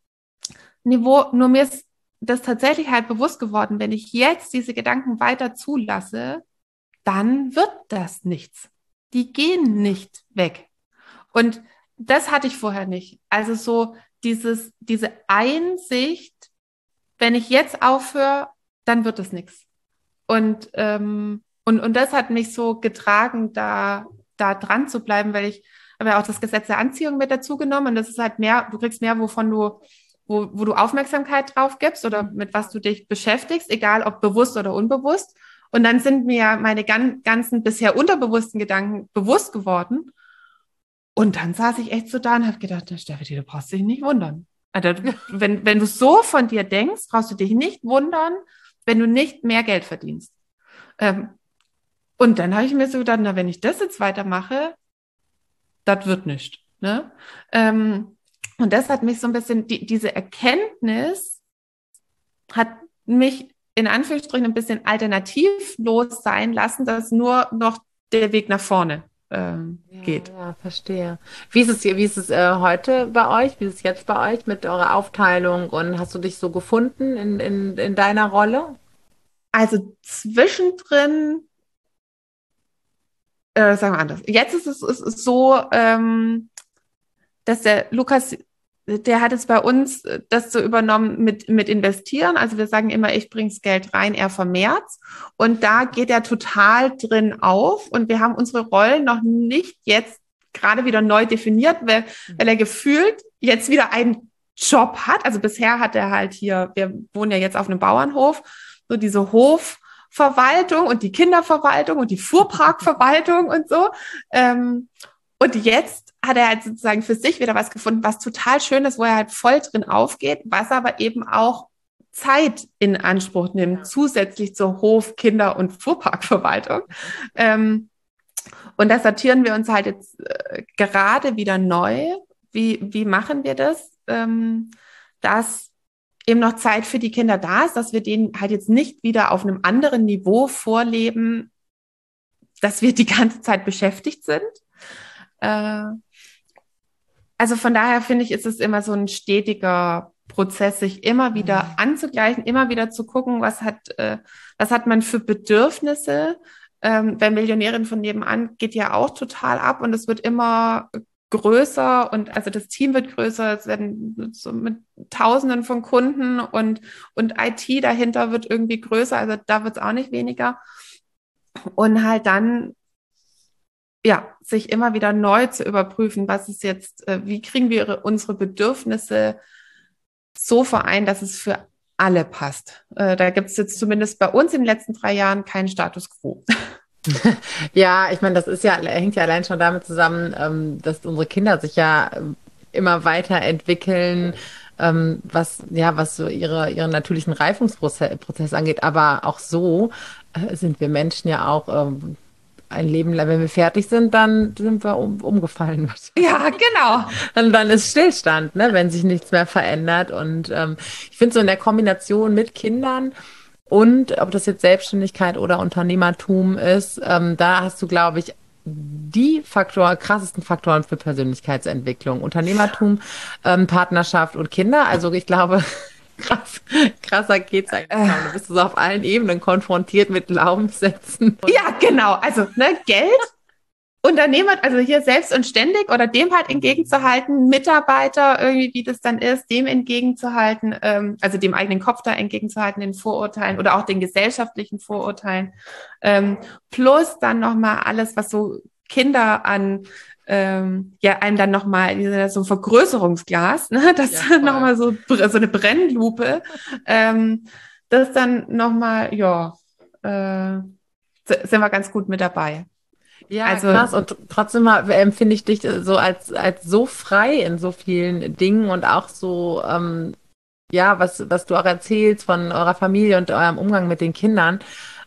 Niveau. Nur mir ist das tatsächlich halt bewusst geworden, wenn ich jetzt diese Gedanken weiter zulasse, dann wird das nichts. Die gehen nicht weg. Und das hatte ich vorher nicht. Also so dieses, diese Einsicht, wenn ich jetzt aufhöre, dann wird es nichts. Und, ähm, und, und das hat mich so getragen, da, da dran zu bleiben, weil ich habe ja auch das Gesetz der Anziehung mit dazu genommen und das ist halt mehr, du kriegst mehr, wovon du, wo, wo du Aufmerksamkeit drauf gibst oder mit was du dich beschäftigst, egal ob bewusst oder unbewusst. Und dann sind mir meine gan ganzen bisher unterbewussten Gedanken bewusst geworden. Und dann saß ich echt so da und habe gedacht, Steffi, du brauchst dich nicht wundern. Also, wenn, wenn du so von dir denkst, brauchst du dich nicht wundern, wenn du nicht mehr Geld verdienst. Ähm, und dann habe ich mir so gedacht, na, wenn ich das jetzt weitermache, das wird nicht. Ne? Ähm, und das hat mich so ein bisschen, die, diese Erkenntnis hat mich in Anführungsstrichen ein bisschen alternativlos sein lassen, dass nur noch der Weg nach vorne ja, geht. Ja, verstehe. Wie ist es, wie ist es äh, heute bei euch? Wie ist es jetzt bei euch mit eurer Aufteilung? Und hast du dich so gefunden in, in, in deiner Rolle? Also zwischendrin, äh, sagen wir anders. Jetzt ist es, ist so, ähm, dass der Lukas der hat es bei uns äh, das so übernommen mit, mit investieren. Also wir sagen immer, ich bring's Geld rein, er vermehrt. Und da geht er total drin auf. Und wir haben unsere Rollen noch nicht jetzt gerade wieder neu definiert, weil, mhm. weil er gefühlt jetzt wieder einen Job hat. Also bisher hat er halt hier, wir wohnen ja jetzt auf einem Bauernhof, so diese Hofverwaltung und die Kinderverwaltung und die Fuhrparkverwaltung und so. Ähm, und jetzt hat er halt sozusagen für sich wieder was gefunden, was total schön ist, wo er halt voll drin aufgeht, was aber eben auch Zeit in Anspruch nimmt, ja. zusätzlich zur Hof-, Kinder- und Fuhrparkverwaltung. Ähm, und da sortieren wir uns halt jetzt äh, gerade wieder neu. Wie, wie machen wir das? Ähm, dass eben noch Zeit für die Kinder da ist, dass wir denen halt jetzt nicht wieder auf einem anderen Niveau vorleben, dass wir die ganze Zeit beschäftigt sind. Äh, also von daher finde ich, ist es immer so ein stetiger Prozess, sich immer wieder mhm. anzugleichen, immer wieder zu gucken, was hat, äh, was hat man für Bedürfnisse. Ähm, bei Millionärin von nebenan geht ja auch total ab und es wird immer größer und also das Team wird größer, es werden so mit Tausenden von Kunden und, und IT dahinter wird irgendwie größer, also da wird es auch nicht weniger. Und halt dann ja, sich immer wieder neu zu überprüfen, was ist jetzt, äh, wie kriegen wir unsere Bedürfnisse so vereint, dass es für alle passt. Äh, da gibt es jetzt zumindest bei uns in den letzten drei Jahren keinen Status quo. Ja, ich meine, das ist ja, hängt ja allein schon damit zusammen, ähm, dass unsere Kinder sich ja ähm, immer weiterentwickeln, ähm, was, ja, was so ihre, ihren natürlichen Reifungsprozess angeht. Aber auch so äh, sind wir Menschen ja auch ein Leben lang, wenn wir fertig sind, dann sind wir um, umgefallen. Ja, genau. Dann, dann ist Stillstand, ne, wenn sich nichts mehr verändert. Und ähm, ich finde so in der Kombination mit Kindern und ob das jetzt Selbstständigkeit oder Unternehmertum ist, ähm, da hast du, glaube ich, die Faktor, krassesten Faktoren für Persönlichkeitsentwicklung. Unternehmertum, ähm, Partnerschaft und Kinder. Also ich glaube, Krass, krasser geht's eigentlich. Äh. Du bist so auf allen Ebenen konfrontiert mit Glaubenssätzen. Ja, genau. Also, ne, Geld, Unternehmer, also hier selbst und ständig oder dem halt entgegenzuhalten, Mitarbeiter irgendwie, wie das dann ist, dem entgegenzuhalten, ähm, also dem eigenen Kopf da entgegenzuhalten, den Vorurteilen oder auch den gesellschaftlichen Vorurteilen, ähm, plus dann nochmal alles, was so Kinder an ähm, ja einem dann nochmal so ein Vergrößerungsglas, ne? das ja, nochmal so, so eine Brennlupe, ähm, das dann nochmal, ja, äh, sind wir ganz gut mit dabei. Ja, also, krass. Und trotzdem empfinde ich dich so als, als so frei in so vielen Dingen und auch so, ähm, ja, was, was du auch erzählst von eurer Familie und eurem Umgang mit den Kindern.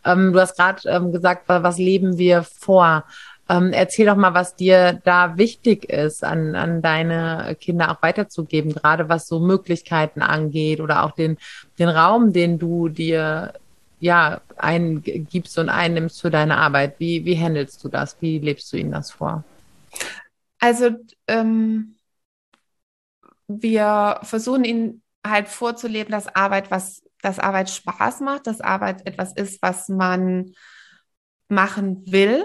Ähm, du hast gerade ähm, gesagt, was leben wir vor? Ähm, erzähl doch mal, was dir da wichtig ist, an, an deine Kinder auch weiterzugeben, gerade was so Möglichkeiten angeht oder auch den, den Raum, den du dir ja eingibst und einnimmst für deine Arbeit. Wie, wie handelst du das? Wie lebst du ihnen das vor? Also ähm, wir versuchen ihnen halt vorzuleben, dass Arbeit was, dass Arbeit Spaß macht, dass Arbeit etwas ist, was man machen will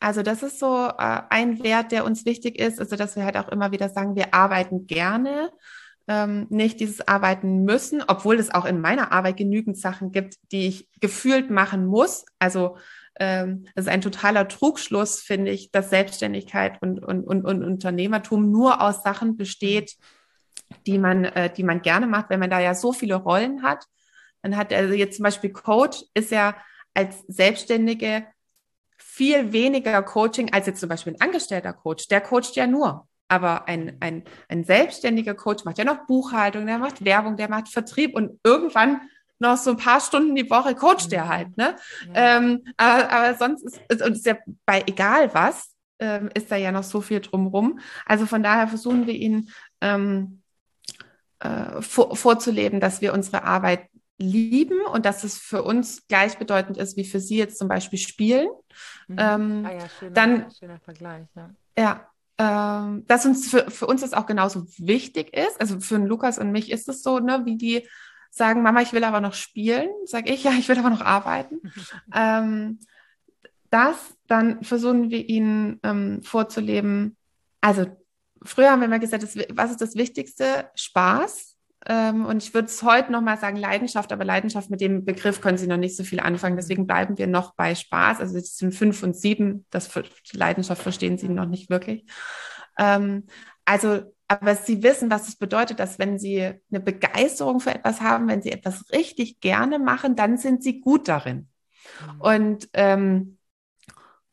also das ist so äh, ein Wert, der uns wichtig ist, also dass wir halt auch immer wieder sagen, wir arbeiten gerne, ähm, nicht dieses Arbeiten müssen, obwohl es auch in meiner Arbeit genügend Sachen gibt, die ich gefühlt machen muss. Also ähm, das ist ein totaler Trugschluss, finde ich, dass Selbstständigkeit und, und, und, und Unternehmertum nur aus Sachen besteht, die man, äh, die man gerne macht, wenn man da ja so viele Rollen hat. Dann hat also jetzt zum Beispiel Coach ist ja als Selbstständige viel weniger Coaching als jetzt zum Beispiel ein angestellter Coach. Der coacht ja nur. Aber ein, ein, ein selbstständiger Coach macht ja noch Buchhaltung, der macht Werbung, der macht Vertrieb und irgendwann noch so ein paar Stunden die Woche coacht der halt. Ne? Ja. Ähm, aber, aber sonst ist, ist, ist ja bei egal was, ähm, ist da ja noch so viel drumrum. Also von daher versuchen wir ihn ähm, äh, vor, vorzuleben, dass wir unsere Arbeit lieben und dass es für uns gleichbedeutend ist, wie für sie jetzt zum Beispiel spielen. Mhm. Ähm, ah ja, schöner, dann, schöner Vergleich, ja. Ja, ähm, dass uns für, für uns das auch genauso wichtig ist. Also für Lukas und mich ist es so, ne, wie die sagen, Mama, ich will aber noch spielen, sage ich, ja, ich will aber noch arbeiten. ähm, das, dann versuchen wir ihnen ähm, vorzuleben. Also früher haben wir immer gesagt, das, was ist das Wichtigste? Spaß. Ähm, und ich würde es heute nochmal sagen, Leidenschaft, aber Leidenschaft mit dem Begriff können Sie noch nicht so viel anfangen. Deswegen bleiben wir noch bei Spaß. Also es sind fünf und sieben. Das für Leidenschaft verstehen Sie noch nicht wirklich. Ähm, also, aber Sie wissen, was es bedeutet, dass wenn Sie eine Begeisterung für etwas haben, wenn Sie etwas richtig gerne machen, dann sind Sie gut darin. Mhm. Und, ähm,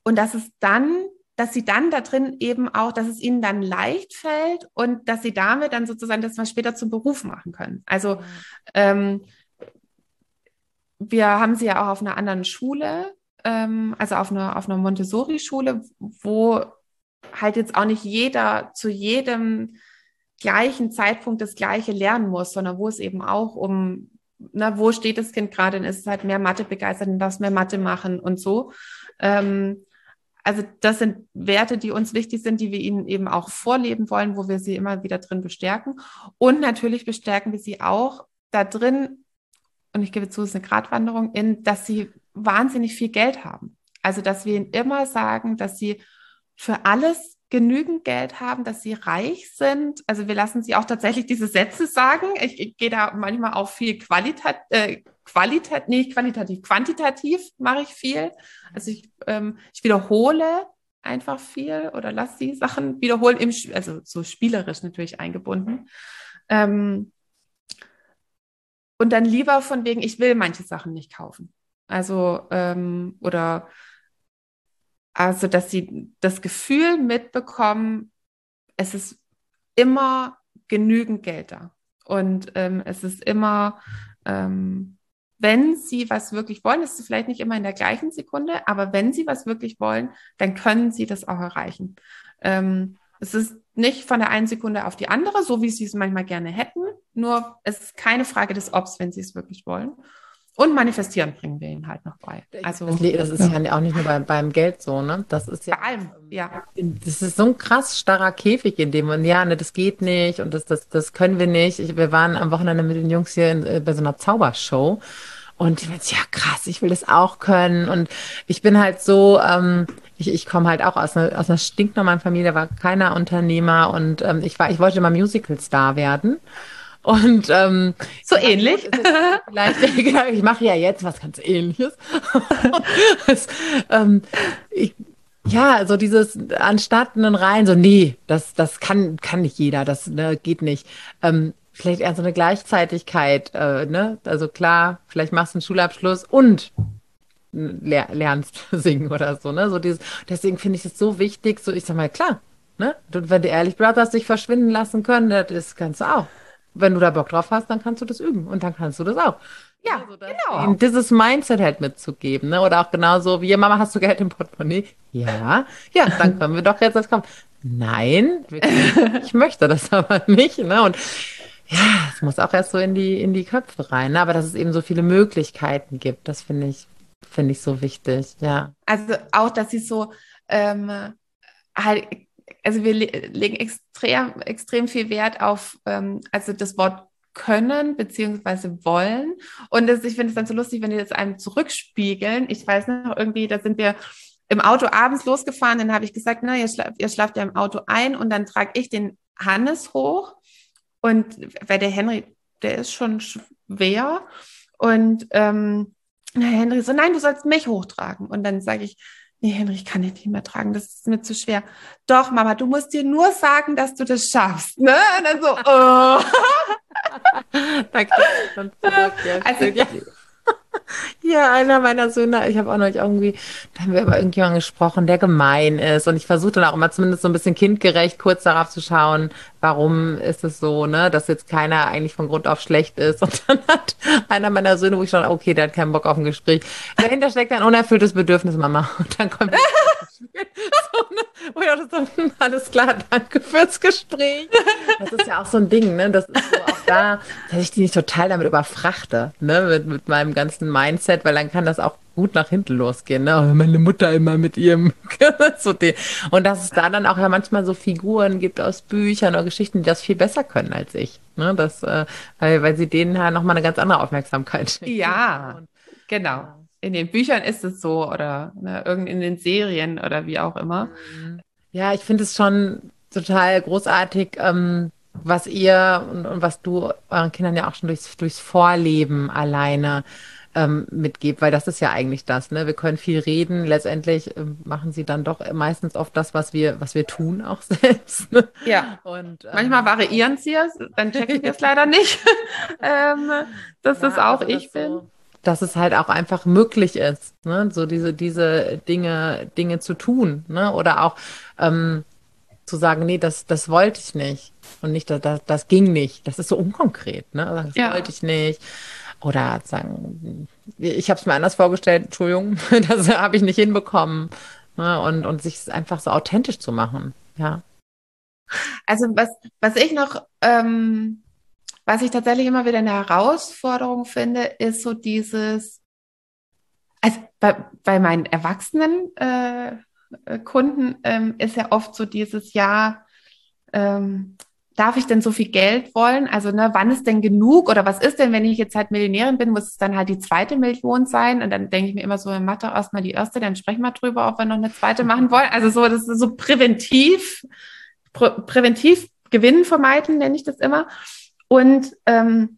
und dass es dann dass sie dann da drin eben auch, dass es ihnen dann leicht fällt und dass sie damit dann sozusagen das mal später zum Beruf machen können. Also ähm, wir haben sie ja auch auf einer anderen Schule, ähm, also auf einer, auf einer Montessori-Schule, wo halt jetzt auch nicht jeder zu jedem gleichen Zeitpunkt das Gleiche lernen muss, sondern wo es eben auch um, na, wo steht das Kind gerade, dann ist es halt mehr Mathe begeistert und darf mehr Mathe machen und so. Ähm, also das sind Werte, die uns wichtig sind, die wir ihnen eben auch vorleben wollen, wo wir sie immer wieder drin bestärken. Und natürlich bestärken wir sie auch da drin, und ich gebe zu, es ist eine Gratwanderung, in, dass sie wahnsinnig viel Geld haben. Also, dass wir ihnen immer sagen, dass sie für alles genügend Geld haben, dass sie reich sind. Also wir lassen sie auch tatsächlich diese Sätze sagen. Ich, ich gehe da manchmal auch viel Qualitat, äh, Qualitat, nee, qualitativ, quantitativ mache ich viel. Also ich, ähm, ich wiederhole einfach viel oder lasse die Sachen wiederholen, im, also so spielerisch natürlich eingebunden. Ähm, und dann lieber von wegen, ich will manche Sachen nicht kaufen. Also, ähm, oder also, dass sie das Gefühl mitbekommen, es ist immer genügend Geld da. Und ähm, es ist immer, ähm, wenn sie was wirklich wollen, ist vielleicht nicht immer in der gleichen Sekunde, aber wenn sie was wirklich wollen, dann können sie das auch erreichen. Ähm, es ist nicht von der einen Sekunde auf die andere, so wie sie es manchmal gerne hätten, nur es ist keine Frage des Obs, wenn sie es wirklich wollen. Und manifestieren bringen wir ihnen halt noch bei. Also, das, ist ja. ja auch nicht nur bei, beim Geld so, ne? Das ist ja. Bei allem, ja. Das ist so ein krass starrer Käfig, in dem man, ja, ne, das geht nicht und das, das, das können wir nicht. Ich, wir waren am Wochenende mit den Jungs hier in, äh, bei so einer Zaubershow. Und ich jetzt, ja krass, ich will das auch können. Und ich bin halt so, ähm, ich, ich komme halt auch aus einer, aus einer stinknormalen Familie, da war keiner Unternehmer und ähm, ich war, ich wollte mal Musical-Star werden. Und ähm, so ähnlich. Vielleicht, ich mache ja jetzt was ganz ähnliches. das, ähm, ich, ja, so dieses anstatt einen rein, so, nee, das, das kann, kann nicht jeder, das ne, geht nicht. Ähm, vielleicht eher so eine Gleichzeitigkeit, äh, ne? Also klar, vielleicht machst du einen Schulabschluss und ler lernst singen oder so, ne? So dieses, deswegen finde ich es so wichtig, so ich sag mal, klar, ne? Du, wenn du ehrlich hast dich verschwinden lassen können, das kannst du auch wenn du da Bock drauf hast, dann kannst du das üben und dann kannst du das auch. Ja, also genau. Dieses Mindset halt mitzugeben, ne? Oder auch genauso wie, Mama, hast du Geld im Portemonnaie? Ja, ja, dann können wir doch jetzt das kommen. Nein, ich möchte das aber nicht, ne? Und ja, es muss auch erst so in die, in die Köpfe rein, ne? aber dass es eben so viele Möglichkeiten gibt, das finde ich, finde ich so wichtig, ja. Also auch, dass sie so ähm, halt also wir le legen extrem, extrem viel Wert auf, ähm, also das Wort können beziehungsweise wollen. Und das, ich finde es dann so lustig, wenn die das einem zurückspiegeln. Ich weiß noch, irgendwie, da sind wir im Auto abends losgefahren, dann habe ich gesagt, na, ihr, schla ihr schlaft ja im Auto ein und dann trage ich den Hannes hoch. Und weil der Henry, der ist schon schwer. Und ähm, Henry so, nein, du sollst mich hochtragen. Und dann sage ich, nee, Henry, ich kann dich nicht mehr tragen, das ist mir zu schwer. Doch, Mama, du musst dir nur sagen, dass du das schaffst. Ne? Und dann so, oh. da dann zurück. Ja, also, ja. ja, einer meiner Söhne, ich habe auch noch irgendwie, da haben wir über irgendjemanden gesprochen, der gemein ist. Und ich versuche dann auch immer zumindest so ein bisschen kindgerecht kurz darauf zu schauen, warum ist es so, ne, dass jetzt keiner eigentlich von Grund auf schlecht ist. Und dann hat einer meiner Söhne, wo ich schon, okay, der hat keinen Bock auf ein Gespräch. Dahinter steckt ein unerfülltes Bedürfnis, Mama. Und dann kommt so, ne, wo ich auch so, hm, alles klar, danke fürs Gespräch. Das ist ja auch so ein Ding, ne? Das ist so auch da, dass ich die nicht total damit überfrachte, ne, mit, mit meinem ganzen Mindset, weil dann kann das auch gut nach hinten losgehen. Ne? Meine Mutter immer mit ihrem. Und dass es da dann auch ja manchmal so Figuren gibt aus Büchern oder Geschichten, die das viel besser können als ich. Ne? Das, äh, weil, weil sie denen ja nochmal eine ganz andere Aufmerksamkeit schenken. Ja, genau. In den Büchern ist es so oder ne, irgend in den Serien oder wie auch immer. Mhm. Ja, ich finde es schon total großartig, ähm, was ihr und, und, was du euren Kindern ja auch schon durchs, durchs Vorleben alleine ähm, mitgebt, weil das ist ja eigentlich das. Ne? Wir können viel reden, letztendlich äh, machen sie dann doch meistens oft das, was wir, was wir tun, auch selbst. Ne? Ja. Und ähm, manchmal variieren sie es, dann checken wir es leider nicht, ähm, dass ja, das auch also ich das bin. So, dass es halt auch einfach möglich ist, ne? so diese, diese Dinge, Dinge zu tun, ne? Oder auch ähm, zu sagen, nee, das, das wollte ich nicht. Und nicht, das, das ging nicht. Das ist so unkonkret, ne? Das ja. wollte ich nicht oder sagen, ich habe es mir anders vorgestellt, Entschuldigung, das habe ich nicht hinbekommen. Ne? Und, und sich einfach so authentisch zu machen, ja. Also was, was ich noch, ähm, was ich tatsächlich immer wieder eine Herausforderung finde, ist so dieses, also bei, bei meinen erwachsenen äh, Kunden ähm, ist ja oft so dieses Ja, ähm, darf ich denn so viel Geld wollen? Also, ne, wann ist denn genug? Oder was ist denn, wenn ich jetzt halt Millionärin bin, muss es dann halt die zweite Million sein? Und dann denke ich mir immer so, mach doch erstmal die erste, dann sprechen wir drüber, ob wir noch eine zweite machen wollen. Also so, das ist so präventiv, prä präventiv Gewinn vermeiden, nenne ich das immer. Und ähm,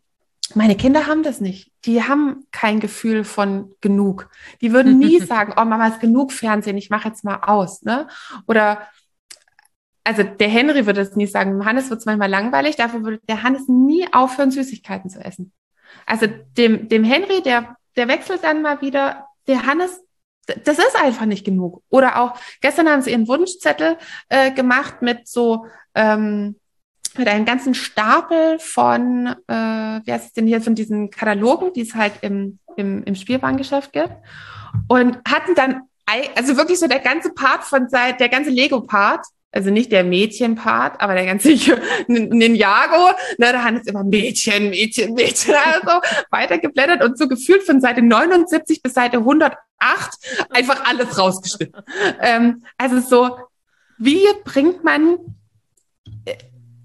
meine Kinder haben das nicht. Die haben kein Gefühl von genug. Die würden nie sagen, oh Mama ist genug Fernsehen, ich mache jetzt mal aus. Ne? Oder also der Henry würde es nie sagen, Hannes wird es manchmal langweilig, dafür würde der Hannes nie aufhören, Süßigkeiten zu essen. Also dem, dem Henry, der, der wechselt dann mal wieder, der Hannes, das ist einfach nicht genug. Oder auch, gestern haben sie ihren Wunschzettel äh, gemacht mit so, ähm, mit einem ganzen Stapel von, äh, wie heißt es denn hier, von diesen Katalogen, die es halt im, im, im Spielwarengeschäft gibt. Und hatten dann, also wirklich so der ganze Part von der ganze Lego-Part also nicht der Mädchenpart, aber der ganze Ninjago, ne, da hat es immer Mädchen, Mädchen, Mädchen, also weitergeblättert und so gefühlt von Seite 79 bis Seite 108 einfach alles rausgeschnitten. Ähm, also so, wie bringt man,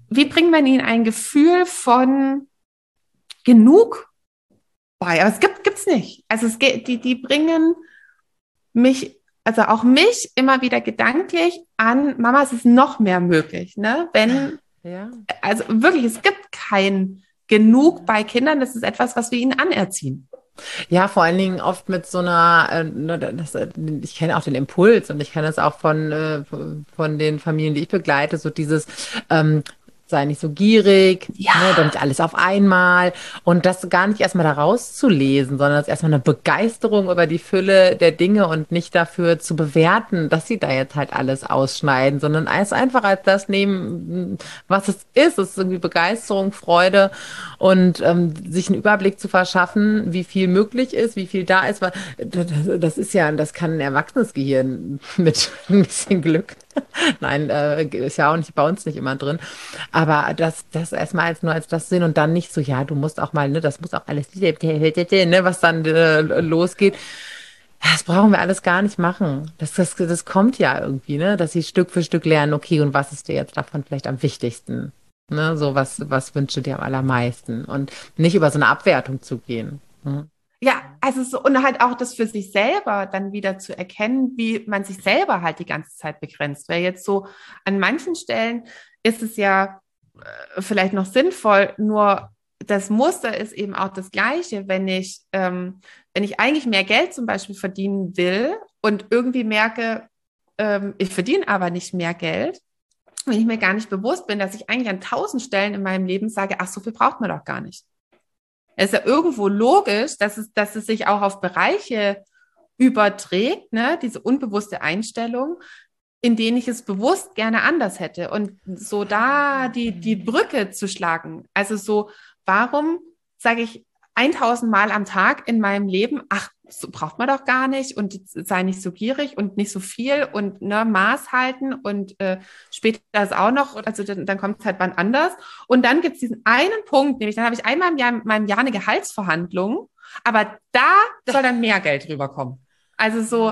wie bringt man ihnen ein Gefühl von genug bei? Aber es gibt, gibt's nicht. Also es geht, die, die bringen mich also auch mich immer wieder gedanklich an, Mama, es ist noch mehr möglich, ne? Wenn, ja. also wirklich, es gibt kein genug bei Kindern, das ist etwas, was wir ihnen anerziehen. Ja, vor allen Dingen oft mit so einer, äh, ne, äh, ich kenne auch den Impuls und ich kenne es auch von, äh, von den Familien, die ich begleite, so dieses, ähm, sei nicht so gierig, ja. ne, doch nicht alles auf einmal und das gar nicht erstmal da rauszulesen, sondern das erstmal eine Begeisterung über die Fülle der Dinge und nicht dafür zu bewerten, dass sie da jetzt halt alles ausschneiden, sondern es einfach als das nehmen, was es ist. Es ist irgendwie Begeisterung, Freude und ähm, sich einen Überblick zu verschaffen, wie viel möglich ist, wie viel da ist. Das ist ja, das kann ein erwachsenes Gehirn mit ein bisschen Glück. Nein, äh, ist ja auch nicht bei uns nicht immer drin. Aber das, das erstmal als nur als das sehen und dann nicht so, ja, du musst auch mal, ne, das muss auch alles, ne, was dann äh, losgeht. Das brauchen wir alles gar nicht machen. Das, das, das kommt ja irgendwie, ne, dass sie Stück für Stück lernen, okay, und was ist dir jetzt davon vielleicht am wichtigsten? Ne, so was, was wünschst du dir am allermeisten? Und nicht über so eine Abwertung zu gehen. Ne? Ja, also so, und halt auch das für sich selber dann wieder zu erkennen, wie man sich selber halt die ganze Zeit begrenzt. Weil jetzt so an manchen Stellen ist es ja äh, vielleicht noch sinnvoll, nur das Muster ist eben auch das gleiche, wenn ich, ähm, wenn ich eigentlich mehr Geld zum Beispiel verdienen will und irgendwie merke, ähm, ich verdiene aber nicht mehr Geld, wenn ich mir gar nicht bewusst bin, dass ich eigentlich an tausend Stellen in meinem Leben sage, ach, so viel braucht man doch gar nicht. Es ist ja irgendwo logisch, dass es, dass es sich auch auf Bereiche überträgt, ne, diese unbewusste Einstellung. in denen ich es bewusst gerne anders hätte. Und so da die, die Brücke zu schlagen. Also so, warum sage ich 1000 Mal am Tag in meinem Leben, ach, so braucht man doch gar nicht und sei nicht so gierig und nicht so viel und ne, Maß halten und äh, später ist auch noch, also dann, dann kommt es halt wann anders. Und dann gibt es diesen einen Punkt, nämlich dann habe ich einmal im Jahr, in meinem Jahr eine Gehaltsverhandlung, aber da soll dann mehr Geld rüberkommen. Also so.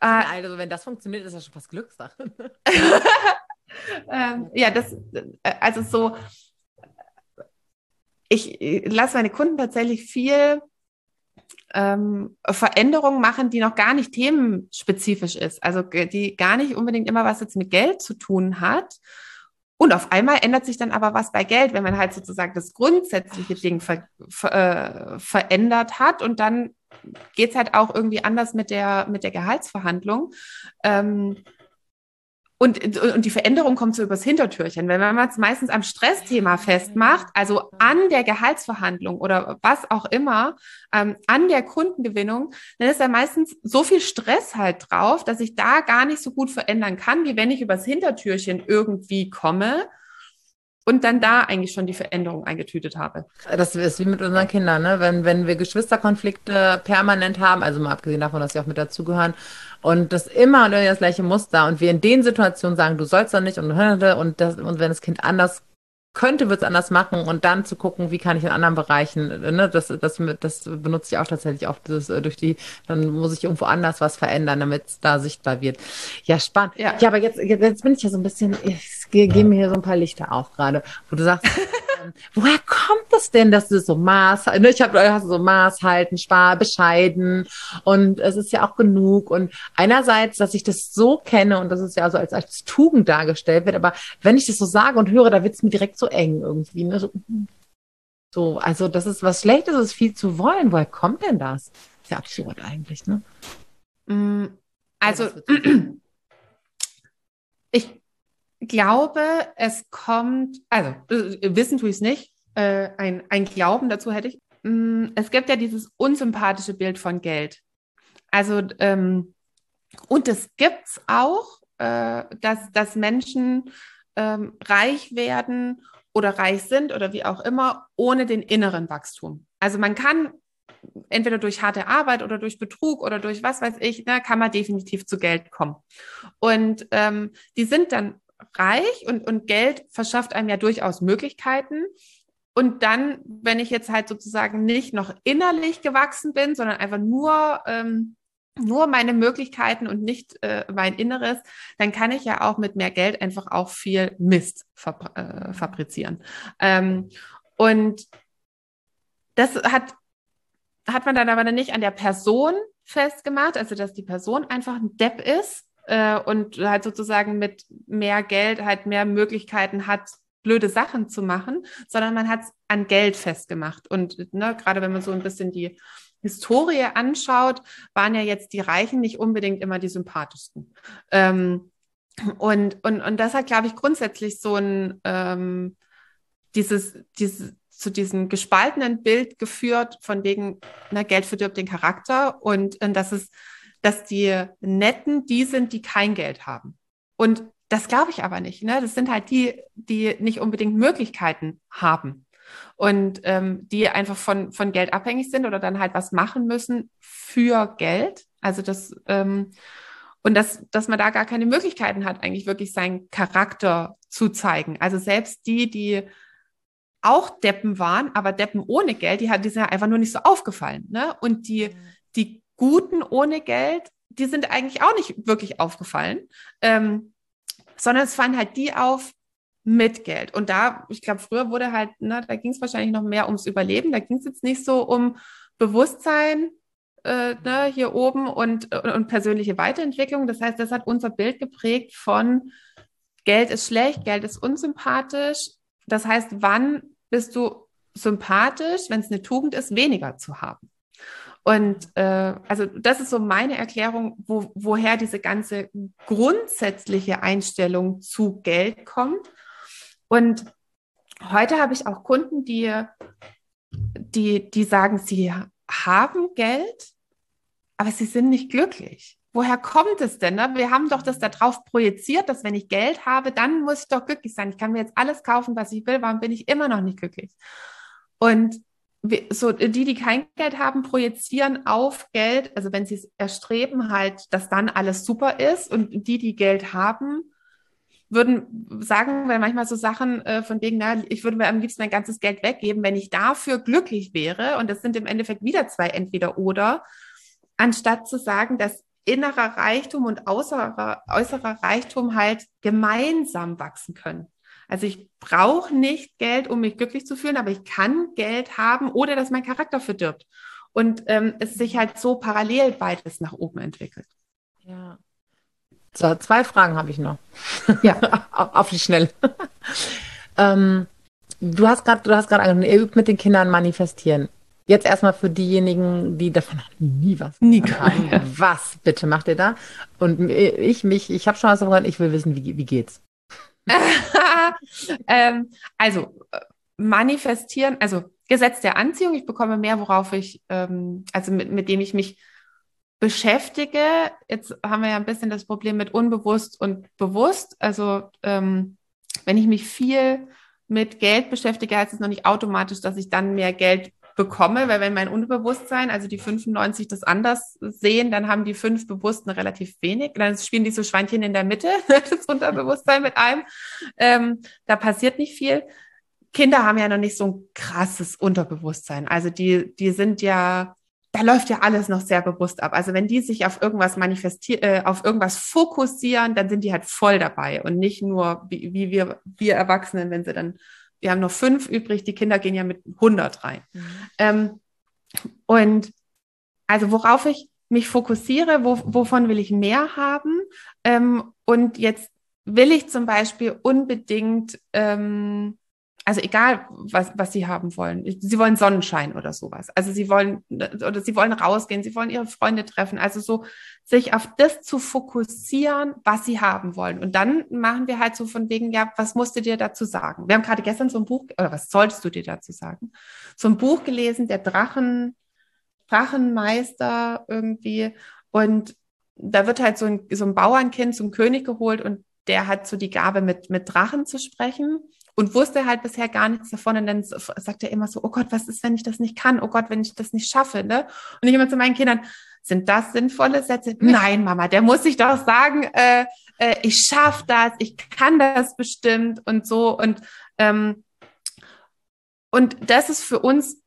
Äh, also wenn das funktioniert, ist das schon fast Glückssache. ähm, ja, das, äh, also so, ich lasse meine Kunden tatsächlich viel ähm, Veränderungen machen, die noch gar nicht themenspezifisch ist, also die gar nicht unbedingt immer was jetzt mit Geld zu tun hat. Und auf einmal ändert sich dann aber was bei Geld, wenn man halt sozusagen das grundsätzliche Ding ver, ver, äh, verändert hat und dann geht's halt auch irgendwie anders mit der, mit der Gehaltsverhandlung. Ähm, und, und die Veränderung kommt so übers Hintertürchen. Wenn man es meistens am Stressthema festmacht, also an der Gehaltsverhandlung oder was auch immer, ähm, an der Kundengewinnung, dann ist da meistens so viel Stress halt drauf, dass ich da gar nicht so gut verändern kann, wie wenn ich übers Hintertürchen irgendwie komme und dann da eigentlich schon die Veränderung eingetütet habe. Das ist wie mit unseren Kindern, ne? Wenn, wenn wir Geschwisterkonflikte permanent haben, also mal abgesehen davon, dass sie auch mit dazugehören, und das immer und das gleiche Muster und wir in den Situationen sagen, du sollst doch nicht und, und, das, und wenn das Kind anders könnte, wird es anders machen und dann zu gucken, wie kann ich in anderen Bereichen, ne, das, das, das benutze ich auch tatsächlich oft das, äh, durch die, dann muss ich irgendwo anders was verändern, damit es da sichtbar wird. Ja, spannend. Ja, ja aber jetzt, jetzt bin ich ja so ein bisschen, ich gebe mir hier so ein paar Lichter auf gerade, wo du sagst, woher kommt das denn, dass du so Maß, ne, ich habe hast so Maß halten, spar, bescheiden und es ist ja auch genug und einerseits, dass ich das so kenne und das ist ja so als, als Tugend dargestellt wird, aber wenn ich das so sage und höre, da wird es mir direkt so eng irgendwie. Ne? So, so, also das ist was Schlechtes, ist viel zu wollen. Woher kommt denn das? Ist ja absurd eigentlich, ne? Mm, also, ich glaube, es kommt, also äh, wissen tue ich es nicht, äh, ein, ein Glauben dazu hätte ich. Mm, es gibt ja dieses unsympathische Bild von Geld. Also, ähm, und es gibt es auch, äh, dass, dass Menschen ähm, reich werden oder reich sind oder wie auch immer, ohne den inneren Wachstum. Also man kann entweder durch harte Arbeit oder durch Betrug oder durch was weiß ich, ne, kann man definitiv zu Geld kommen. Und ähm, die sind dann reich und, und Geld verschafft einem ja durchaus Möglichkeiten. Und dann, wenn ich jetzt halt sozusagen nicht noch innerlich gewachsen bin, sondern einfach nur ähm, nur meine Möglichkeiten und nicht äh, mein Inneres, dann kann ich ja auch mit mehr Geld einfach auch viel Mist fab äh, fabrizieren. Ähm, und das hat, hat man dann aber nicht an der Person festgemacht, also dass die Person einfach ein Depp ist äh, und halt sozusagen mit mehr Geld halt mehr Möglichkeiten hat, blöde Sachen zu machen, sondern man hat es an Geld festgemacht. Und ne, gerade wenn man so ein bisschen die Historie anschaut, waren ja jetzt die Reichen nicht unbedingt immer die sympathischsten. Ähm, und, und, und das hat, glaube ich, grundsätzlich so ein ähm, dieses, dieses, zu diesem gespaltenen Bild geführt, von wegen, na, Geld verdirbt den Charakter und, und dass es, dass die Netten die sind, die kein Geld haben. Und das glaube ich aber nicht. Ne? Das sind halt die, die nicht unbedingt Möglichkeiten haben und ähm, die einfach von, von Geld abhängig sind oder dann halt was machen müssen für Geld. Also das, ähm, und dass, dass man da gar keine Möglichkeiten hat, eigentlich wirklich seinen Charakter zu zeigen. Also selbst die, die auch Deppen waren, aber Deppen ohne Geld, die, hat, die sind einfach nur nicht so aufgefallen. Ne? Und die, mhm. die Guten ohne Geld, die sind eigentlich auch nicht wirklich aufgefallen, ähm, sondern es fallen halt die auf, mit Geld. Und da, ich glaube, früher wurde halt, ne, da ging es wahrscheinlich noch mehr ums Überleben. Da ging es jetzt nicht so um Bewusstsein äh, ne, hier oben und, und persönliche Weiterentwicklung. Das heißt, das hat unser Bild geprägt von Geld ist schlecht, Geld ist unsympathisch. Das heißt, wann bist du sympathisch, wenn es eine Tugend ist, weniger zu haben? Und äh, also das ist so meine Erklärung, wo, woher diese ganze grundsätzliche Einstellung zu Geld kommt. Und heute habe ich auch Kunden, die, die, die sagen, sie haben Geld, aber sie sind nicht glücklich. woher kommt es denn? Ne? Wir haben doch das darauf projiziert, dass wenn ich Geld habe, dann muss ich doch glücklich sein. Ich kann mir jetzt alles kaufen, was ich will. Warum bin ich immer noch nicht glücklich? Und so die, die kein Geld haben, projizieren auf Geld, also wenn sie es erstreben, halt, dass dann alles super ist. Und die, die Geld haben, würden sagen, weil manchmal so Sachen äh, von wegen, na, ich würde mir am liebsten mein ganzes Geld weggeben, wenn ich dafür glücklich wäre. Und das sind im Endeffekt wieder zwei entweder oder, anstatt zu sagen, dass innerer Reichtum und äußerer, äußerer Reichtum halt gemeinsam wachsen können. Also ich brauche nicht Geld, um mich glücklich zu fühlen, aber ich kann Geld haben, ohne dass mein Charakter verdirbt. Und ähm, es sich halt so parallel beides nach oben entwickelt. Ja. So, zwei Fragen habe ich noch. Ja. auf die Schnelle. ähm, du hast gerade, du hast gerade angesprochen, ihr übt mit den Kindern manifestieren. Jetzt erstmal für diejenigen, die davon nie was nie haben. Was bitte macht ihr da? Und ich mich, ich habe schon was davon, ich will wissen, wie, wie geht's? ähm, also manifestieren, also Gesetz der Anziehung. Ich bekomme mehr, worauf ich, ähm, also mit, mit dem ich mich beschäftige. Jetzt haben wir ja ein bisschen das Problem mit unbewusst und bewusst. Also ähm, wenn ich mich viel mit Geld beschäftige, heißt es noch nicht automatisch, dass ich dann mehr Geld bekomme, weil wenn mein Unbewusstsein, also die 95 das anders sehen, dann haben die fünf Bewussten relativ wenig. Dann spielen die so Schweinchen in der Mitte, das Unterbewusstsein mit einem. Ähm, da passiert nicht viel. Kinder haben ja noch nicht so ein krasses Unterbewusstsein. Also die, die sind ja da läuft ja alles noch sehr bewusst ab. Also wenn die sich auf irgendwas manifestieren, äh, auf irgendwas fokussieren, dann sind die halt voll dabei und nicht nur wie, wie wir, wir Erwachsenen, wenn sie dann, wir haben noch fünf übrig, die Kinder gehen ja mit 100 rein. Mhm. Ähm, und also worauf ich mich fokussiere, wo, wovon will ich mehr haben? Ähm, und jetzt will ich zum Beispiel unbedingt ähm, also egal, was, was sie haben wollen. Sie wollen Sonnenschein oder sowas. Also sie wollen, oder sie wollen rausgehen, sie wollen ihre Freunde treffen. Also so sich auf das zu fokussieren, was sie haben wollen. Und dann machen wir halt so von wegen, ja, was musst du dir dazu sagen? Wir haben gerade gestern so ein Buch, oder was solltest du dir dazu sagen? So ein Buch gelesen, der Drachen, Drachenmeister irgendwie. Und da wird halt so ein, so ein Bauernkind zum König geholt und der hat so die Gabe, mit, mit Drachen zu sprechen und wusste halt bisher gar nichts davon. Und dann sagt er immer so, oh Gott, was ist, wenn ich das nicht kann? Oh Gott, wenn ich das nicht schaffe. Ne? Und ich immer zu meinen Kindern, sind das sinnvolle Sätze? Nein, Mama, der muss sich doch sagen, äh, äh, ich schaffe das, ich kann das bestimmt und so. Und, ähm, und das ist für uns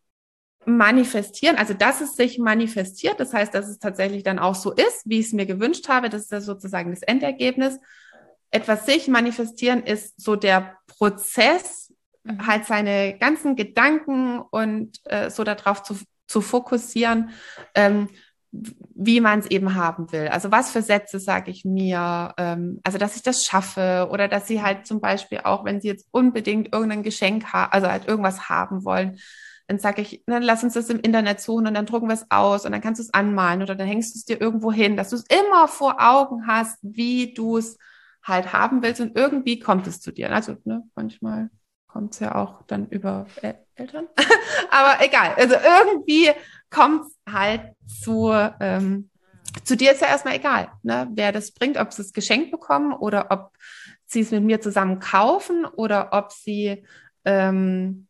manifestieren, also dass es sich manifestiert, das heißt, dass es tatsächlich dann auch so ist, wie ich es mir gewünscht habe, das ist ja sozusagen das Endergebnis etwas sich manifestieren ist so der Prozess, mhm. halt seine ganzen Gedanken und äh, so darauf zu, zu fokussieren, ähm, wie man es eben haben will. Also was für Sätze sage ich mir, ähm, also dass ich das schaffe oder dass sie halt zum Beispiel auch, wenn sie jetzt unbedingt irgendein Geschenk haben, also halt irgendwas haben wollen, dann sage ich, dann lass uns das im Internet suchen und dann drucken wir es aus und dann kannst du es anmalen oder dann hängst du es dir irgendwo hin, dass du es immer vor Augen hast, wie du es halt haben willst und irgendwie kommt es zu dir. Also ne, manchmal kommt es ja auch dann über El Eltern. Aber egal, also irgendwie kommt halt zu, ähm, zu dir ist ja erstmal egal, ne, wer das bringt, ob sie es geschenkt bekommen oder ob sie es mit mir zusammen kaufen oder ob sie ähm,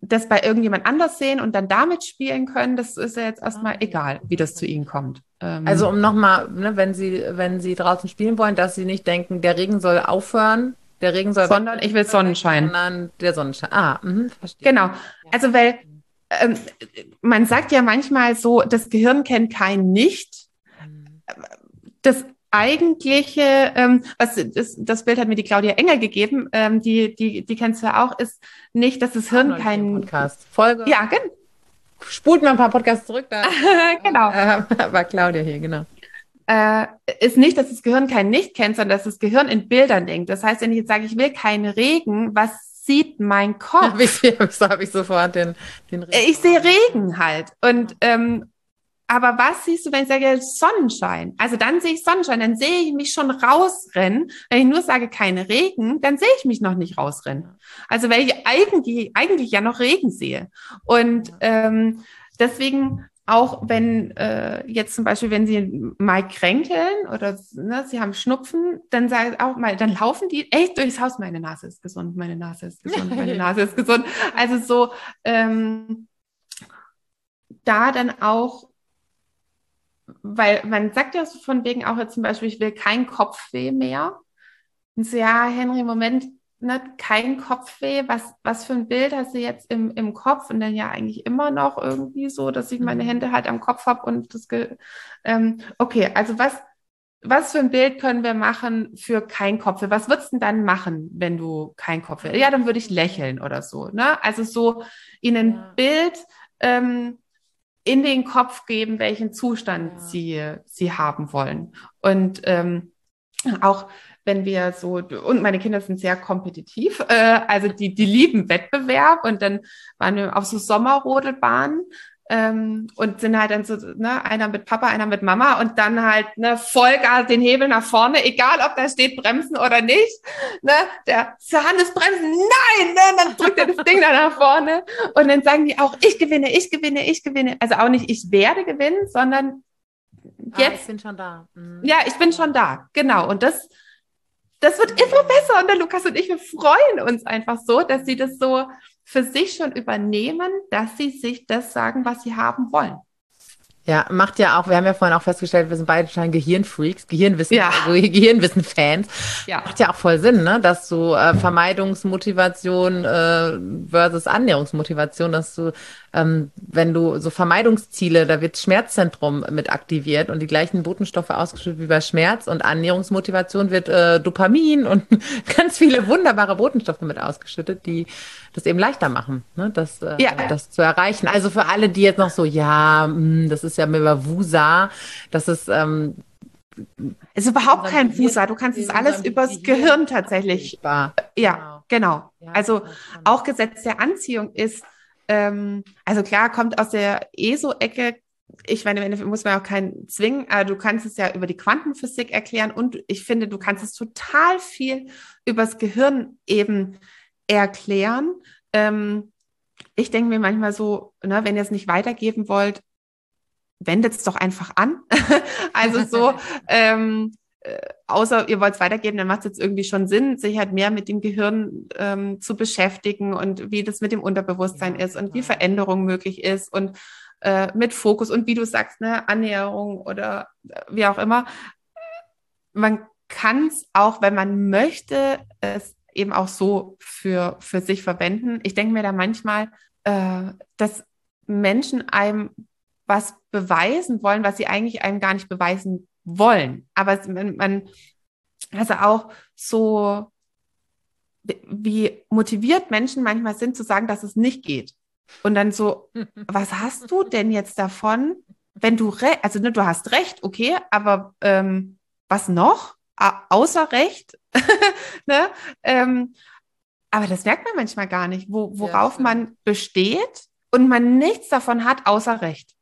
das bei irgendjemand anders sehen und dann damit spielen können, das ist ja jetzt erstmal ah, egal, wie das zu ihnen kommt. Ähm, also um nochmal, ne, wenn sie, wenn sie draußen spielen wollen, dass sie nicht denken, der Regen soll aufhören, der Regen soll. Sondern ich will Sonnenschein. Sondern der Sonnenschein. Ah, mh, verstehe. Genau. Also weil ähm, man sagt ja manchmal so, das Gehirn kennt kein Nicht. Das eigentliche, ähm, was das, das Bild hat mir die Claudia Engel gegeben, ähm, die, die, die kennst du ja auch, ist nicht, dass das Hirn kein Podcast. Folge. Ja, genau. Spult mal ein paar Podcasts zurück, da genau. Äh, war Claudia hier, genau. Äh, ist nicht, dass das Gehirn kein Nicht kennt, sondern dass das Gehirn in Bildern denkt. Das heißt, wenn ich jetzt sage, ich will keinen Regen, was sieht mein Kopf? so habe ich sofort den, den Regen. Ich sehe Regen halt. Und, ähm, aber was siehst du, wenn ich sage Sonnenschein? Also dann sehe ich Sonnenschein, dann sehe ich mich schon rausrennen. Wenn ich nur sage keine Regen, dann sehe ich mich noch nicht rausrennen. Also weil ich eigentlich, eigentlich ja noch Regen sehe. Und ähm, deswegen auch wenn äh, jetzt zum Beispiel, wenn sie mal kränkeln oder ne, sie haben Schnupfen, dann sagen auch mal, dann laufen die echt durchs Haus. Meine Nase ist gesund, meine Nase ist gesund, meine Nase ist gesund. Also so ähm, da dann auch, weil man sagt ja so von wegen auch jetzt zum Beispiel, ich will kein Kopfweh mehr. Und so, ja, Henry, Moment, ne, kein Kopfweh. Was, was für ein Bild hast du jetzt im, im Kopf? Und dann ja eigentlich immer noch irgendwie so, dass ich meine mhm. Hände halt am Kopf habe und das, ähm, okay, also was, was für ein Bild können wir machen für kein Kopfweh? Was würdest du denn dann machen, wenn du kein Kopfweh? Ja, dann würde ich lächeln oder so. Ne? Also so ihnen ja. Bild ähm, in den Kopf geben, welchen Zustand ja. sie, sie haben wollen. Und ähm, auch wenn wir so, und meine Kinder sind sehr kompetitiv, äh, also die, die lieben Wettbewerb und dann waren wir auf so Sommerrodelbahnen ähm, und sind halt dann so, ne, einer mit Papa, einer mit Mama und dann halt ne, Vollgas den Hebel nach vorne, egal ob da steht bremsen oder nicht. Ne, der Hannes bremsen, nein, ne, dann drückt er das Ding da nach vorne und dann sagen die auch, ich gewinne, ich gewinne, ich gewinne. Also auch nicht, ich werde gewinnen, sondern jetzt. Ah, ich bin schon da. Mhm. Ja, ich bin schon da, genau. Und das das wird immer besser. Und der Lukas und ich, wir freuen uns einfach so, dass sie das so für sich schon übernehmen, dass sie sich das sagen, was sie haben wollen. Ja, macht ja auch, wir haben ja vorhin auch festgestellt, wir sind beide schon Gehirnfreaks, Gehirnwissen, ja. also Gehirnwissen-Fans. Ja. Macht ja auch voll Sinn, ne? Dass du äh, Vermeidungsmotivation äh, versus Annäherungsmotivation, dass du ähm, wenn du so Vermeidungsziele, da wird Schmerzzentrum mit aktiviert und die gleichen Botenstoffe ausgeschüttet wie bei Schmerz und Annäherungsmotivation wird äh, Dopamin und ganz viele wunderbare Botenstoffe mit ausgeschüttet, die das eben leichter machen, ne? das, äh, ja. das zu erreichen. Also für alle, die jetzt noch so, ja, mh, hm, das ist ja über Wusa, das ist ähm, ist überhaupt kein Wusa. Du kannst es alles übers Gehirn tatsächlich. Ja, genau. Also auch Gesetz der Anziehung ist ähm, also klar, kommt aus der ESO-Ecke. Ich meine, muss man auch keinen zwingen, aber du kannst es ja über die Quantenphysik erklären und ich finde, du kannst es total viel übers Gehirn eben erklären. Ähm, ich denke mir manchmal so, ne, wenn ihr es nicht weitergeben wollt, wendet es doch einfach an. also so, ähm, äh, außer ihr wollt es weitergeben, dann macht es jetzt irgendwie schon Sinn, sich halt mehr mit dem Gehirn ähm, zu beschäftigen und wie das mit dem Unterbewusstsein ja, ist und wie Veränderung möglich ist und äh, mit Fokus und wie du sagst, ne, Annäherung oder äh, wie auch immer. Man kann es auch, wenn man möchte, es eben auch so für, für sich verwenden. Ich denke mir da manchmal, äh, dass Menschen einem was beweisen wollen, was sie eigentlich einem gar nicht beweisen wollen. Aber man, man also auch so, wie motiviert Menschen manchmal sind, zu sagen, dass es nicht geht. Und dann so, was hast du denn jetzt davon, wenn du recht, also ne, du hast recht, okay, aber ähm, was noch? außer Recht? ne? ähm, aber das merkt man manchmal gar nicht, wo, worauf ja, man besteht und man nichts davon hat, außer Recht.